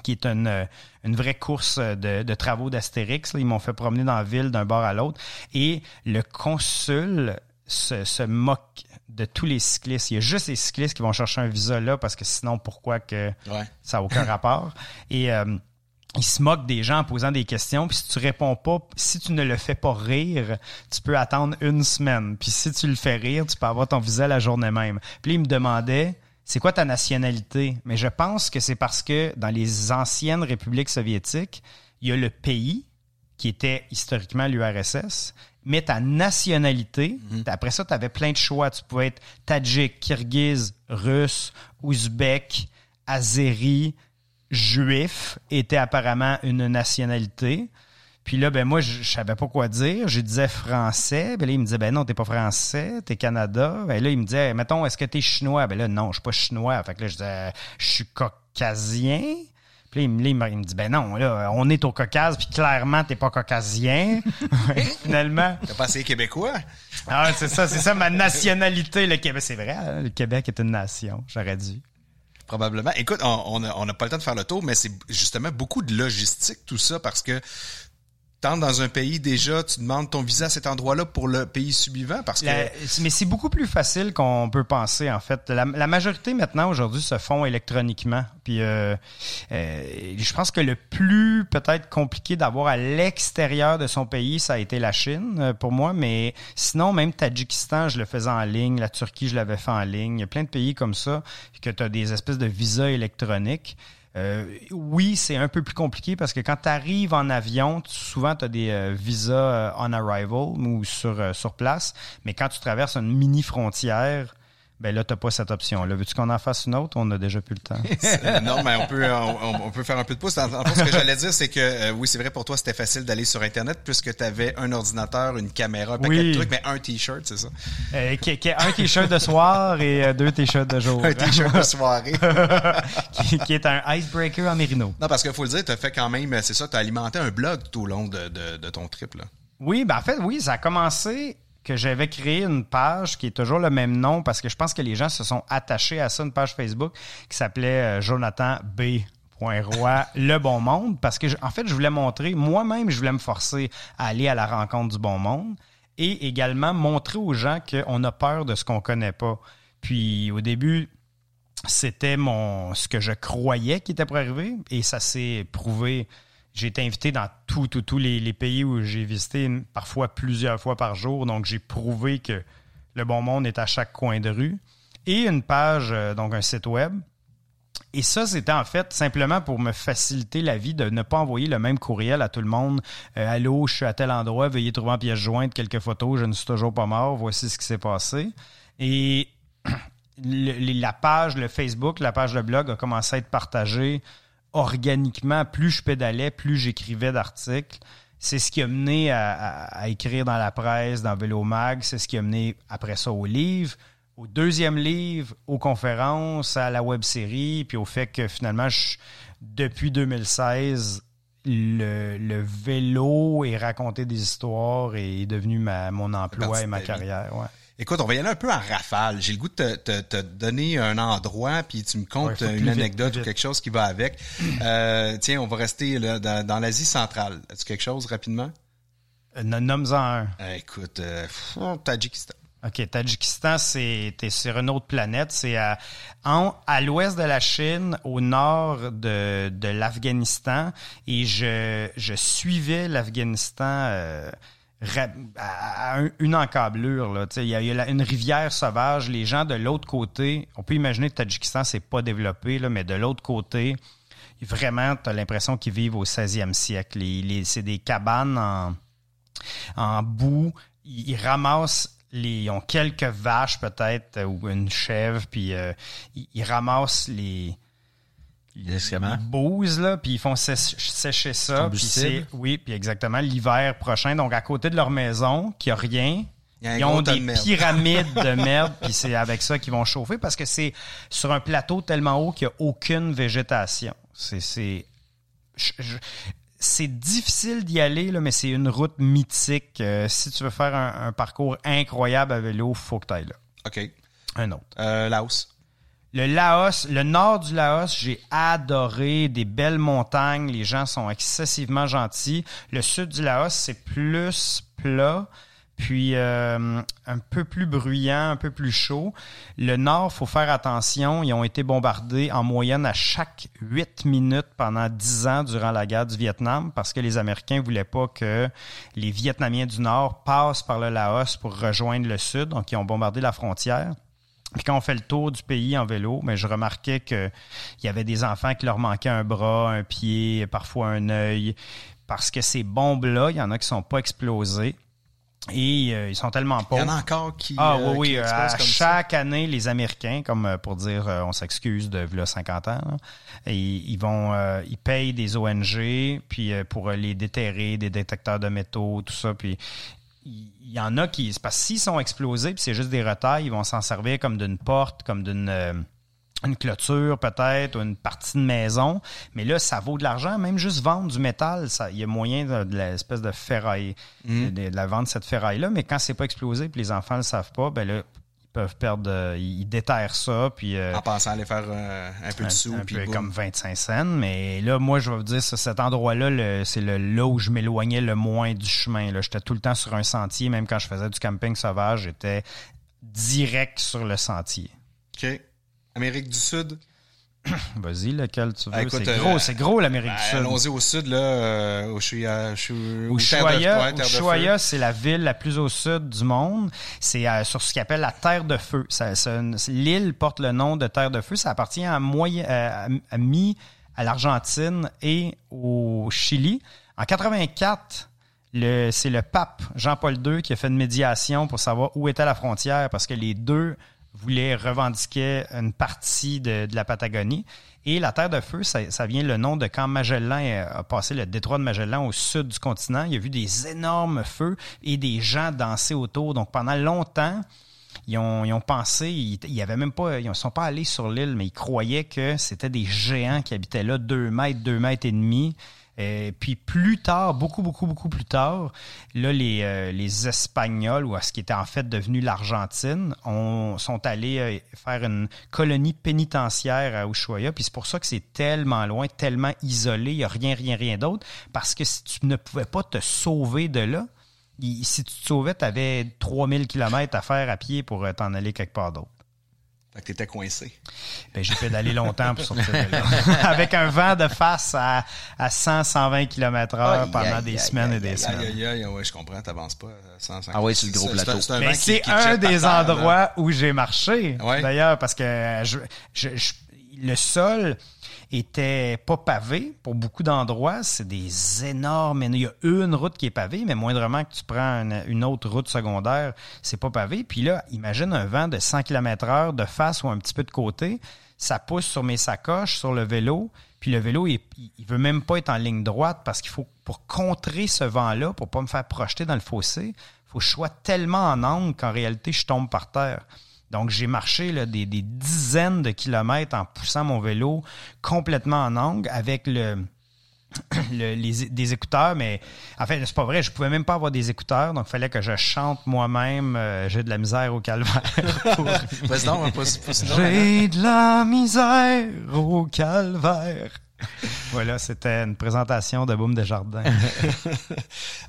qui est une, euh, une vraie course de, de travaux d'Astérix. Ils m'ont fait promener dans la ville d'un bord à l'autre. Et le consul se, se moque de tous les cyclistes. Il y a juste les cyclistes qui vont chercher un visa là parce que sinon, pourquoi que Ouais. ça n'a aucun rapport? [LAUGHS] Et euh, il se moque des gens en posant des questions. Puis si tu réponds pas, si tu ne le fais pas rire, tu peux attendre une semaine. Puis si tu le fais rire, tu peux avoir ton visa la journée même. Puis là, il me demandait, c'est quoi ta nationalité? Mais je pense que c'est parce que dans les anciennes républiques soviétiques, il y a le pays qui était historiquement l'URSS, mais ta nationalité, après ça, tu avais plein de choix. Tu pouvais être tadjik, kirghiz, russe, ouzbek, azéri, juif, était apparemment une nationalité. Puis là, ben moi, je, je savais pas quoi dire. Je disais français. Ben là, il me disait, ben non, t'es pas français, t'es Canada. Ben là, il me disait, mettons, est-ce que t'es chinois? Ben là, non, je suis pas chinois. Fait que là, je disais, je suis caucasien. Puis là, il me, dit, ben non, là, on est au Caucase, puis clairement, t'es pas caucasien. [LAUGHS] Finalement, T'as pas essayé québécois? ah, c'est ça, c'est ça ma nationalité, le Québec. C'est vrai, hein, le Québec est une nation. J'aurais dû. Probablement. Écoute, on on a- on n'a pas le temps de faire le tour, mais c'est justement beaucoup de logistique, tout ça, parce que t'entres dans un pays déjà, tu demandes ton visa à cet endroit-là pour le pays suivant, parce que... La- mais c'est beaucoup plus facile qu'on peut penser, en fait. La, la majorité, maintenant, aujourd'hui, se font électroniquement. Puis, euh, euh, je pense que le plus, peut-être, compliqué d'avoir à l'extérieur de son pays, ça a été la Chine, euh, pour moi. Mais sinon, même Tadjikistan, je le faisais en ligne. La Turquie, je l'avais fait en ligne. Il y a plein de pays comme ça que tu as des espèces de visas électroniques. Euh, oui, c'est un peu plus compliqué parce que quand tu arrives en avion, souvent tu as des euh, visas euh, on arrival ou sur, sur place, mais quand tu traverses une mini frontière, ben là, tu pas cette option-là. Veux-tu qu'on en fasse une autre? On a déjà plus le temps. [LAUGHS] Euh, non, mais on peut, on, on peut faire un peu de pouce. En, fait, ce que j'allais dire, c'est que euh, oui, c'est vrai pour toi, c'était facile d'aller sur Internet puisque tu avais un ordinateur, une caméra, un paquet Oui. de trucs, mais un T-shirt, c'est ça? Euh, qui, qui- un t-shirt de soir et euh, deux t-shirts de jour. Un T-shirt de soirée. [LAUGHS] qui, qui est un icebreaker en mérino. non, parce qu'il faut le dire, tu as fait quand même, c'est ça, tu as alimenté un blog tout au long de, de, de ton trip. Là. Oui, ben en fait, oui, ça a commencé que j'avais créé une page qui est toujours le même nom parce que je pense que les gens se sont attachés à ça, une page Facebook qui s'appelait euh, Jonathan B. Roy, [LAUGHS] le bon monde, parce que, en fait, je voulais montrer, moi-même, je voulais me forcer à aller à la rencontre du bon monde et également montrer aux gens qu'on a peur de ce qu'on connaît pas. Puis, au début, c'était mon ce que je croyais qui était pour arriver et ça s'est prouvé. J'ai été invité dans tous tout, tous les, les pays où j'ai visité, parfois plusieurs fois par jour. Donc, j'ai prouvé que le bon monde est à chaque coin de rue. Et une page, euh, donc un site web. Et ça, c'était en fait simplement pour me faciliter la vie de ne pas envoyer le même courriel à tout le monde. Euh, Allô, je suis à tel endroit, veuillez trouver en pièce jointe quelques photos, je ne suis toujours pas mort, voici ce qui s'est passé. Et [CLEARS THROAT] la page, le Facebook, la page de blog a commencé à être partagée organiquement. Plus je pédalais, plus j'écrivais d'articles. C'est ce qui a mené à, à- à écrire dans la presse, dans Vélo Mag. C'est ce qui a mené après ça au livre, au deuxième livre, aux conférences, à la web série, puis au fait que finalement, je- depuis 2016, le, le vélo et raconter des histoires est devenu ma, mon emploi et ma carrière. Ouais. Écoute, on va y aller un peu en rafale. J'ai le goût de te, te, te donner un endroit, puis tu me comptes une vite, anecdote ou quelque chose qui va avec. [CLEARS THROAT] Euh, tiens, on va rester là, dans, dans l'Asie centrale. As-tu quelque chose rapidement? Euh, Nomme-en un. Euh, écoute, euh, pff, Tadjikistan. OK, Tadjikistan, c'est t'es sur une autre planète. C'est à, en- à l'ouest de la Chine, au nord de, de l'Afghanistan. Et je, je suivais l'Afghanistan euh, une encablure. là. Il y a, une rivière sauvage. Les gens de l'autre côté, on peut imaginer que Tadjikistan, c'est pas développé, là, mais de l'autre côté, vraiment, tu l'impression qu'ils vivent au 16e siècle. Les- les- c'est des cabanes en, en boue. Ils, ramassent les, ils ont quelques vaches peut-être ou une chèvre, puis euh, ils ramassent les Excréments. bouses là, puis ils font sécher ça, puis c'est oui, puis exactement l'hiver prochain. Donc à côté de leur maison, qui a rien, a ils ont des de pyramides de [LAUGHS] merde, puis c'est avec ça qu'ils vont chauffer parce que c'est sur un plateau tellement haut qu'il n'y a aucune végétation. C'est c'est difficile d'y aller, là, mais c'est une route mythique. Euh, si tu veux faire un, un parcours incroyable à vélo, faut que tu ailles là. OK. Un autre. Euh, Laos. Le Laos, le nord du Laos, j'ai adoré des belles montagnes. Les gens sont excessivement gentils. Le sud du Laos, c'est plus plat, puis euh, un peu plus bruyant, un peu plus chaud. Le nord, faut faire attention. Ils ont été bombardés en moyenne à chaque 8 minutes pendant 10 ans durant la guerre du Vietnam parce que les Américains voulaient pas que les Vietnamiens du nord passent par le Laos pour rejoindre le sud. Donc, ils ont bombardé la frontière. Puis quand on fait le tour du pays en vélo, mais je remarquais que il y avait des enfants qui leur manquait un bras, un pied, parfois un œil, parce que ces bombes-là, il y en a qui sont pas explosées. Et euh, ils sont tellement Il y en pauvres. a encore qui. Ah euh, oui, oui. qui euh, à ça. chaque année, les Américains, comme pour dire euh, on s'excuse de là, 50 ans, là, et ils vont ils payent des ONG puis pour les déterrer, des détecteurs de métaux, tout ça. Puis il y en a qui. C'est parce que s'ils sont explosés, puis c'est juste des retails, ils vont s'en servir comme d'une porte, comme d'une. euh, une clôture peut-être, ou une partie de maison, mais là, ça vaut de l'argent. Même juste vendre du métal, ça, il y a moyen de, de l'espèce de ferraille, de, de la vendre cette ferraille-là, mais quand c'est pas explosé, puis les enfants le savent pas, ben là, peuvent perdre, euh, ils déterrent ça, puis euh, En pensant aller faire euh, un peu de sous. un puis peu comme 25 cents. Mais là, moi, je vais vous dire, cet endroit-là, le- c'est le, là où je m'éloignais le moins du chemin. là. J'étais tout le temps sur un sentier, même quand je faisais du camping sauvage, j'étais direct sur le sentier. OK. Amérique du Sud? [CLEARS THROAT] Vas-y, lequel tu veux? Ah, c'est euh, gros, c'est gros l'Amérique Ben, du Sud. Allons-y au sud, là, euh, Terre de- Ushuaia, c'est la ville la plus au sud du monde. C'est euh, sur ce qu'on appelle la Terre de Feu. L'île porte le nom de Terre de Feu. Ça appartient à, moyen, euh, à, à mi à l'Argentine et au Chili. En 84, le- c'est le pape Jean-Paul II qui a fait une médiation pour savoir où était la frontière parce que les deux voulaient revendiquer une partie de, la Patagonie. Et la Terre de Feu, ça, vient le nom de quand Magellan a passé le détroit de Magellan au sud du continent. Il y a vu des énormes feux et des gens danser autour. Donc pendant longtemps, ils ont, ils ont pensé, ils, même pas, ils ne sont pas allés sur l'île, mais ils croyaient que c'était des géants qui habitaient là, deux mètres, deux mètres et demi. Et puis plus tard, beaucoup, beaucoup, beaucoup plus tard, là, les, euh, les Espagnols, ou à ce qui était en fait devenu l'Argentine, ont- sont allés euh, faire une colonie pénitentiaire à Ushuaia. Puis c'est pour ça que c'est tellement loin, tellement isolé, il n'y a rien, rien, rien d'autre. Parce que si tu ne pouvais pas te sauver de là, si tu te sauvais, tu avais 3000 km à faire à pied pour euh, t'en aller quelque part d'autre. Fait que t'étais coincé. Ben, j'ai pédalé longtemps pour sortir de là. [LAUGHS] Avec un vent de face à, à 100, 120 km heure pendant aïe, des aïe, semaines et aïe, des aïe, semaines. Aïe, aïe, aïe, ouais, je comprends, t'avances pas. à 150. Ah ouais, sur le gros C'est- c'est plateau. un- c'est un Mais vent qui- c'est qui un des terre, là. endroits où j'ai marché, Ouais. d'ailleurs, parce que je, je- je- le sol était pas pavé pour beaucoup d'endroits. C'est des énormes... Il y a une route qui est pavée, mais moindrement que tu prends une, autre route secondaire, c'est pas pavé. Puis là, imagine un vent de 100 km heure de face ou un petit peu de côté. Ça pousse sur mes sacoches, sur le vélo. Puis le vélo, il, il veut même pas être en ligne droite parce qu'il faut, pour contrer ce vent-là, pour pas me faire projeter dans le fossé, faut que je sois tellement en angle qu'en réalité, je tombe par terre. Donc, j'ai marché là, des, des dizaines de kilomètres en poussant mon vélo complètement en angle avec le, [CLEARS THROAT] le- les, des écouteurs, mais en fait, c'est pas vrai, je pouvais même pas avoir des écouteurs, donc il fallait que je chante moi-même. euh, j'ai de la misère au calvaire. [LAUGHS] pour- j'ai de la misère au calvaire. [LAUGHS] Voilà, c'était une présentation de Boom Desjardins. [LAUGHS]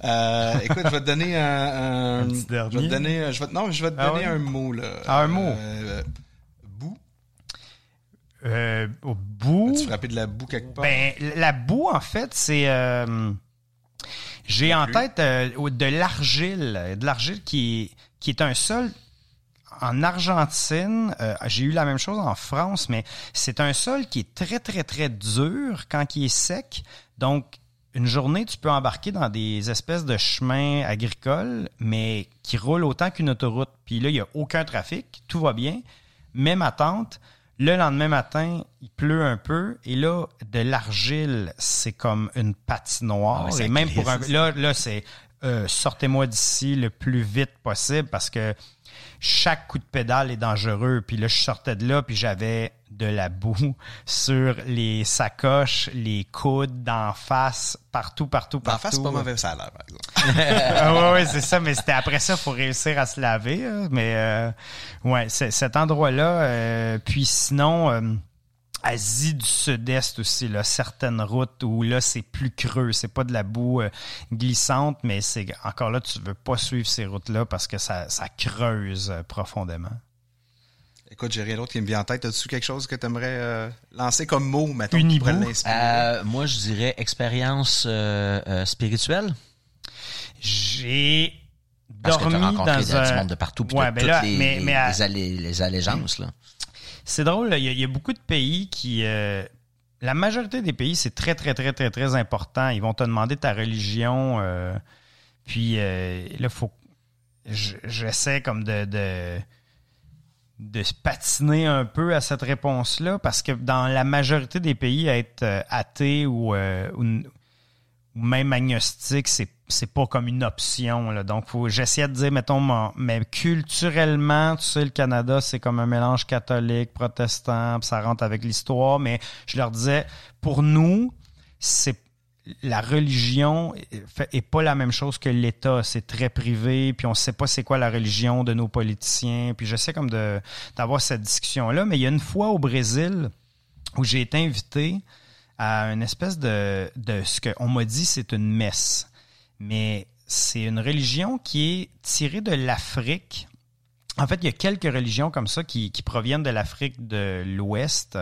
Euh, écoute, je vais te donner un, un- petit je vais te donner, je vais te- non, je vais te Ah donner un mot là. Ah, un mot? Euh, boue. Euh, au bout? As-tu frappé de la boue quelque part? Ben, la boue, en fait, c'est. euh, J'ai en plus. tête euh, de l'argile. De l'argile qui qui est un sol. En Argentine, euh, j'ai eu la même chose en France, mais c'est un sol qui est très, très, très dur quand il est sec. Donc, une journée, tu peux embarquer dans des espèces de chemins agricoles, mais qui roulent autant qu'une autoroute. Puis là, il n'y a aucun trafic, tout va bien. Même attente. Le lendemain matin, il pleut un peu et là, de l'argile, c'est comme une patinoire. Ah ouais, et même pour un, là, là, c'est euh, sortez-moi d'ici le plus vite possible parce que chaque coup de pédale est dangereux. Puis là, je sortais de là, puis j'avais de la boue [LAUGHS] sur les sacoches, les coudes, d'en face, partout, partout, partout. face, c'est pas mauvais l'air, par exemple. [LAUGHS] ah ouais, ouais, c'est ça, mais c'était après ça, faut réussir à se laver. hein. Mais euh, ouais, cet endroit-là. euh, puis sinon, euh, Asie du Sud-Est aussi, là, certaines routes où là, c'est plus creux. C'est pas de la boue euh, glissante, mais c'est encore là, tu veux pas suivre ces routes-là parce que ça, ça creuse euh, profondément. Écoute, j'ai rien d'autre qui me vient en tête. As-tu quelque chose que tu aimerais lancer comme mot? Euh, moi, je dirais expérience euh, euh, spirituelle. J'ai que dormi as rencontré dans du un... monde de partout, puis Ouais, ben toutes là, les, mais- les, mais à- les allé- les allégeances. Là. C'est drôle, il y, a- beaucoup de pays qui... euh, la majorité des pays, c'est très, très, très, très, très important. Ils vont te demander ta religion. euh, puis euh, là, faut... je- J'essaie comme de... de de patiner un peu à cette réponse-là parce que dans la majorité des pays, être euh, athée ou, ou, ou même agnostique, c'est c'est pas comme une option. Là. Donc, j'essayais de dire, mettons, mais culturellement, tu sais, le Canada, c'est comme un mélange catholique, protestant, puis ça rentre avec l'histoire, mais je leur disais, pour nous, c'est la religion est pas la même chose que l'État. C'est très privé, puis on sait pas c'est quoi la religion de nos politiciens. Puis j'essaie comme d'avoir cette discussion-là. Mais il y a une fois au Brésil où j'ai été invité à une espèce de, de ce qu'on m'a dit c'est une messe. Mais c'est une religion qui est tirée de l'Afrique. En fait, il y a quelques religions comme ça qui, proviennent de l'Afrique de l'Ouest.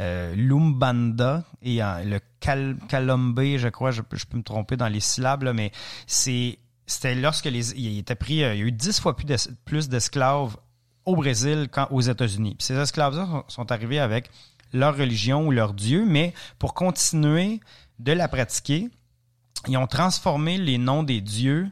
Euh, L'Umbanda et euh, le Kal Kalombe, je crois, je, peux- me tromper dans les syllabes, mais c'est c'était lorsque les, il pris, euh, il y a eu dix fois plus d'es- plus d'esclaves au Brésil qu'aux États-Unis. Ces esclaves-là sont arrivés avec leur religion ou leur dieu, mais pour continuer de la pratiquer, ils ont transformé les noms des dieux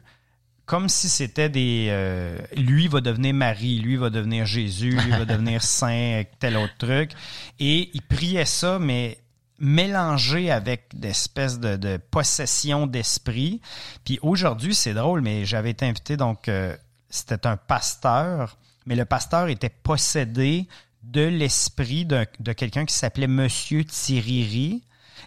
comme si c'était des euh, lui va devenir Marie, lui va devenir Jésus, lui va [LAUGHS] devenir saint, tel autre truc. Et ils priaient ça, mais mélangé avec d'espèces de, de possession d'esprit. Puis aujourd'hui, c'est drôle, mais j'avais été invité, donc euh, c'était un pasteur, mais le pasteur était possédé de l'esprit d'un- de quelqu'un qui s'appelait Monsieur Tiriri.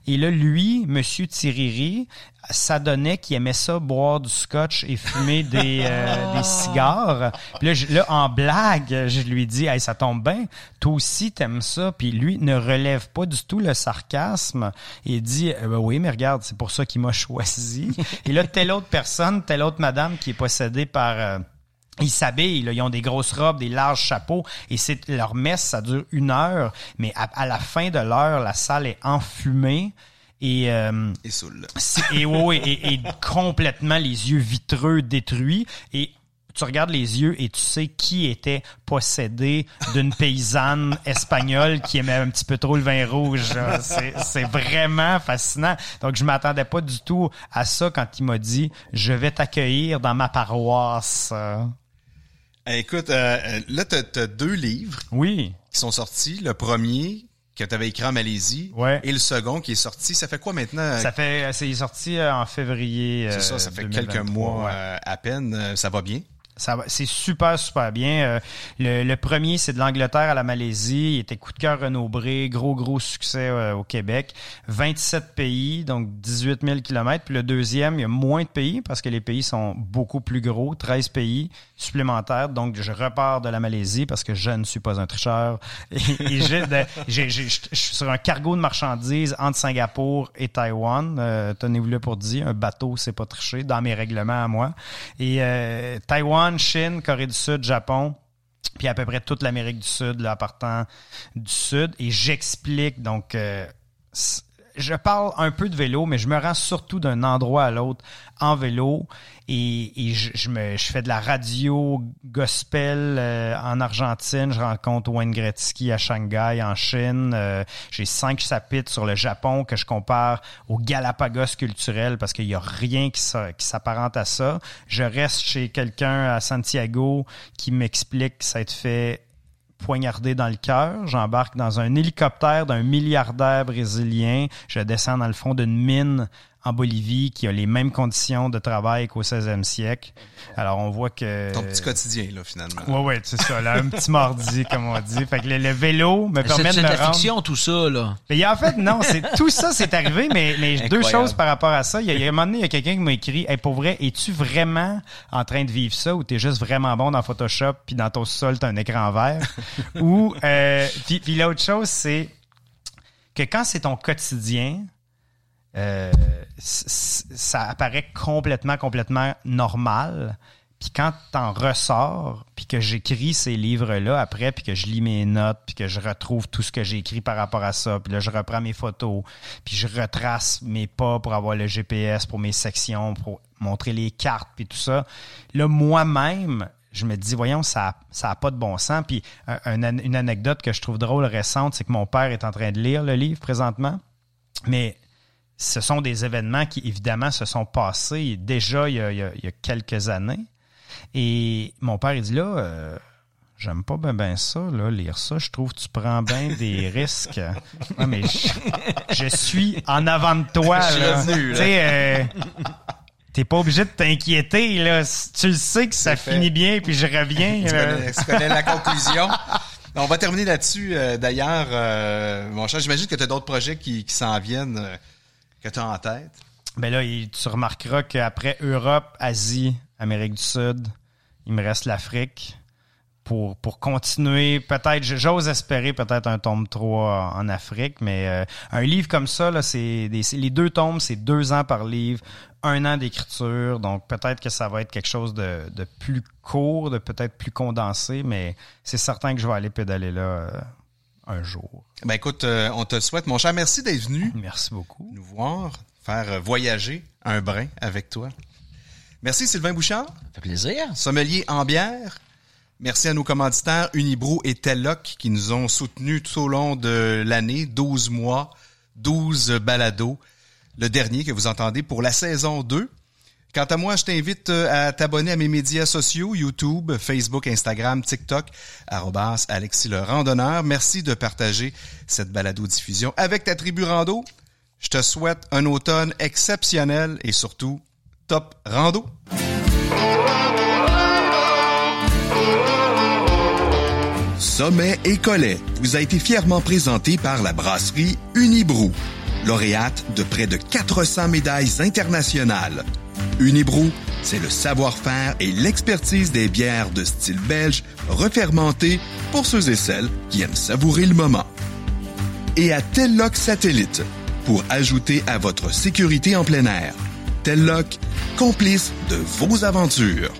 Et là, lui, Monsieur Tiriri, ça donnait qu'il aimait ça boire du scotch et fumer des, euh, [LAUGHS] des cigares. Puis là, je- là, en blague, je lui dis, hey, ça tombe bien, toi aussi t'aimes ça. Puis lui ne relève pas du tout le sarcasme. Il dit, Euh, ben oui, mais regarde, c'est pour ça qu'il m'a [LAUGHS] choisi. et là, telle autre personne, telle autre madame qui est possédée par... euh, ils s'habillent, là, ils ont des grosses robes, des larges chapeaux, et c'est leur messe, ça dure une heure, mais à, à la fin de l'heure, la salle est enfumée et euh, Et saoul. et, complètement les yeux vitreux détruits et tu regardes les yeux et tu sais qui était possédé d'une paysanne espagnole qui aimait un petit peu trop le vin rouge. c'est vraiment fascinant. Donc, je m'attendais pas du tout à ça quand il m'a dit « Je vais t'accueillir dans ma paroisse. Eh, Écoute, euh, euh, là, t'as as deux livres Oui. qui sont sortis. Le premier que tu avais écrit en Malaisie Ouais. et le second qui est sorti. Ça fait quoi maintenant? Ça fait, c'est sorti euh, en février. C'est euh, ça, ça fait 2023, quelques mois ouais. euh, à peine. Euh, Ça va bien? Ça c'est super, super bien. Euh, le, le premier, c'est de l'Angleterre à la Malaisie. Il était coup de cœur Renaud-Bré, gros, gros succès euh, au Québec. 27 pays, donc 18 000 kilomètres. Puis le deuxième, il y a moins de pays parce que les pays sont beaucoup plus gros, 13 pays supplémentaires. Donc, je repars de la Malaisie parce que je ne suis pas un tricheur. [LAUGHS] Et, je suis sur un cargo de marchandises entre Singapour et Taïwan. Euh, Tenez-vous le pour dire, un bateau, c'est pas tricher dans mes règlements à moi. Et euh, Chine, Corée du Sud, Japon, puis à peu près toute l'Amérique du Sud, là, partant du Sud. Et j'explique, donc, euh, je parle un peu de vélo, mais je me rends surtout d'un endroit à l'autre en vélo et, je, me, je fais de la radio gospel euh, en Argentine. Je rencontre Wayne Gretzky à Shanghai, en Chine. Euh, j'ai cinq chapitres sur le Japon que je compare au Galapagos culturel parce qu'il n'y a rien qui, s'apparente à ça. Je reste chez quelqu'un à Santiago qui m'explique que ça fait poignardé dans le cœur. J'embarque dans un hélicoptère d'un milliardaire brésilien. Je descends dans le fond d'une mine en Bolivie qui a les mêmes conditions de travail qu'au 16e siècle. Alors, on voit que... Ton petit quotidien, là, finalement. Ouais, ouais, c'est ça, là, un petit mardi, comme on dit. Fait que le, vélo me permet de me C'est de la fiction, tout ça, là. Mais en fait, non, c'est tout ça, c'est arrivé, mais, mais deux choses par rapport à ça. Il y a, un moment donné, il y a quelqu'un qui m'a écrit, hey, pour vrai, es-tu vraiment en train de vivre ça ou t'es juste vraiment bon dans Photoshop puis dans ton sol, t'as un écran vert? ou, euh, puis, puis l'autre chose, c'est que quand c'est ton quotidien, euh, ça apparaît complètement, complètement normal. Puis quand t'en ressors, puis que j'écris ces livres-là après, puis que je lis mes notes, puis que je retrouve tout ce que j'ai écrit par rapport à ça, puis là, je reprends mes photos, puis je retrace mes pas pour avoir le GPS, pour mes sections, pour montrer les cartes, puis tout ça. Là, moi-même, je me dis, voyons, ça n'a pas de bon sens. Puis une anecdote que je trouve drôle récente, c'est que mon père est en train de lire le livre présentement, mais ce sont des événements qui, évidemment, se sont passés déjà il y a, quelques années. Et mon père, il dit là, euh, j'aime pas bien ça, là, lire ça. Je trouve que tu prends bien des [LAUGHS] risques. mais je, suis en avant de toi. Tu sais, euh, t'es pas obligé de t'inquiéter. Là. Tu le sais que ça finit bien, puis je reviens. tu, connais, la conclusion. On va terminer là-dessus. Euh, d'ailleurs, mon cher, j'imagine que tu as d'autres projets qui, qui s'en viennent que tu as en tête? Ben là, tu remarqueras qu'après Europe, Asie, Amérique du Sud, il me reste l'Afrique pour, pour continuer. Peut-être, j'ose espérer peut-être un tome 3 en Afrique, mais euh, un livre comme ça, là, c'est les deux tomes, c'est deux ans par livre, un an d'écriture, donc peut-être que ça va être quelque chose de, plus court, de peut-être plus condensé, mais c'est certain que je vais aller pédaler là. Euh, un jour. Ben écoute, euh, on te le souhaite, mon cher. Merci d'être venu. Merci beaucoup. Nous voir, faire euh, voyager un brin avec toi. Merci Sylvain Bouchard. Ça fait plaisir. Sommelier en bière. Merci à nos commanditaires Unibrou et Telloc qui nous ont soutenus tout au long de l'année, 12 mois, 12 balados. Le dernier que vous entendez pour la saison 2. Quant à moi, je t'invite euh, à t'abonner à mes médias sociaux, YouTube, Facebook, Instagram, TikTok, arrobas Alexis le Randonneur. Merci de partager cette balado-diffusion avec ta tribu rando. Je te souhaite un automne exceptionnel et surtout, top rando. Sommet et Collet vous a été fièrement présenté par la brasserie Unibrou, lauréate de près de 400 médailles internationales. Unibrou, c'est le savoir-faire et l'expertise des bières de style belge refermentées pour ceux et celles qui aiment savourer le moment. Et à Telloc Satellite, pour ajouter à votre sécurité en plein air. Telloc, complice de vos aventures.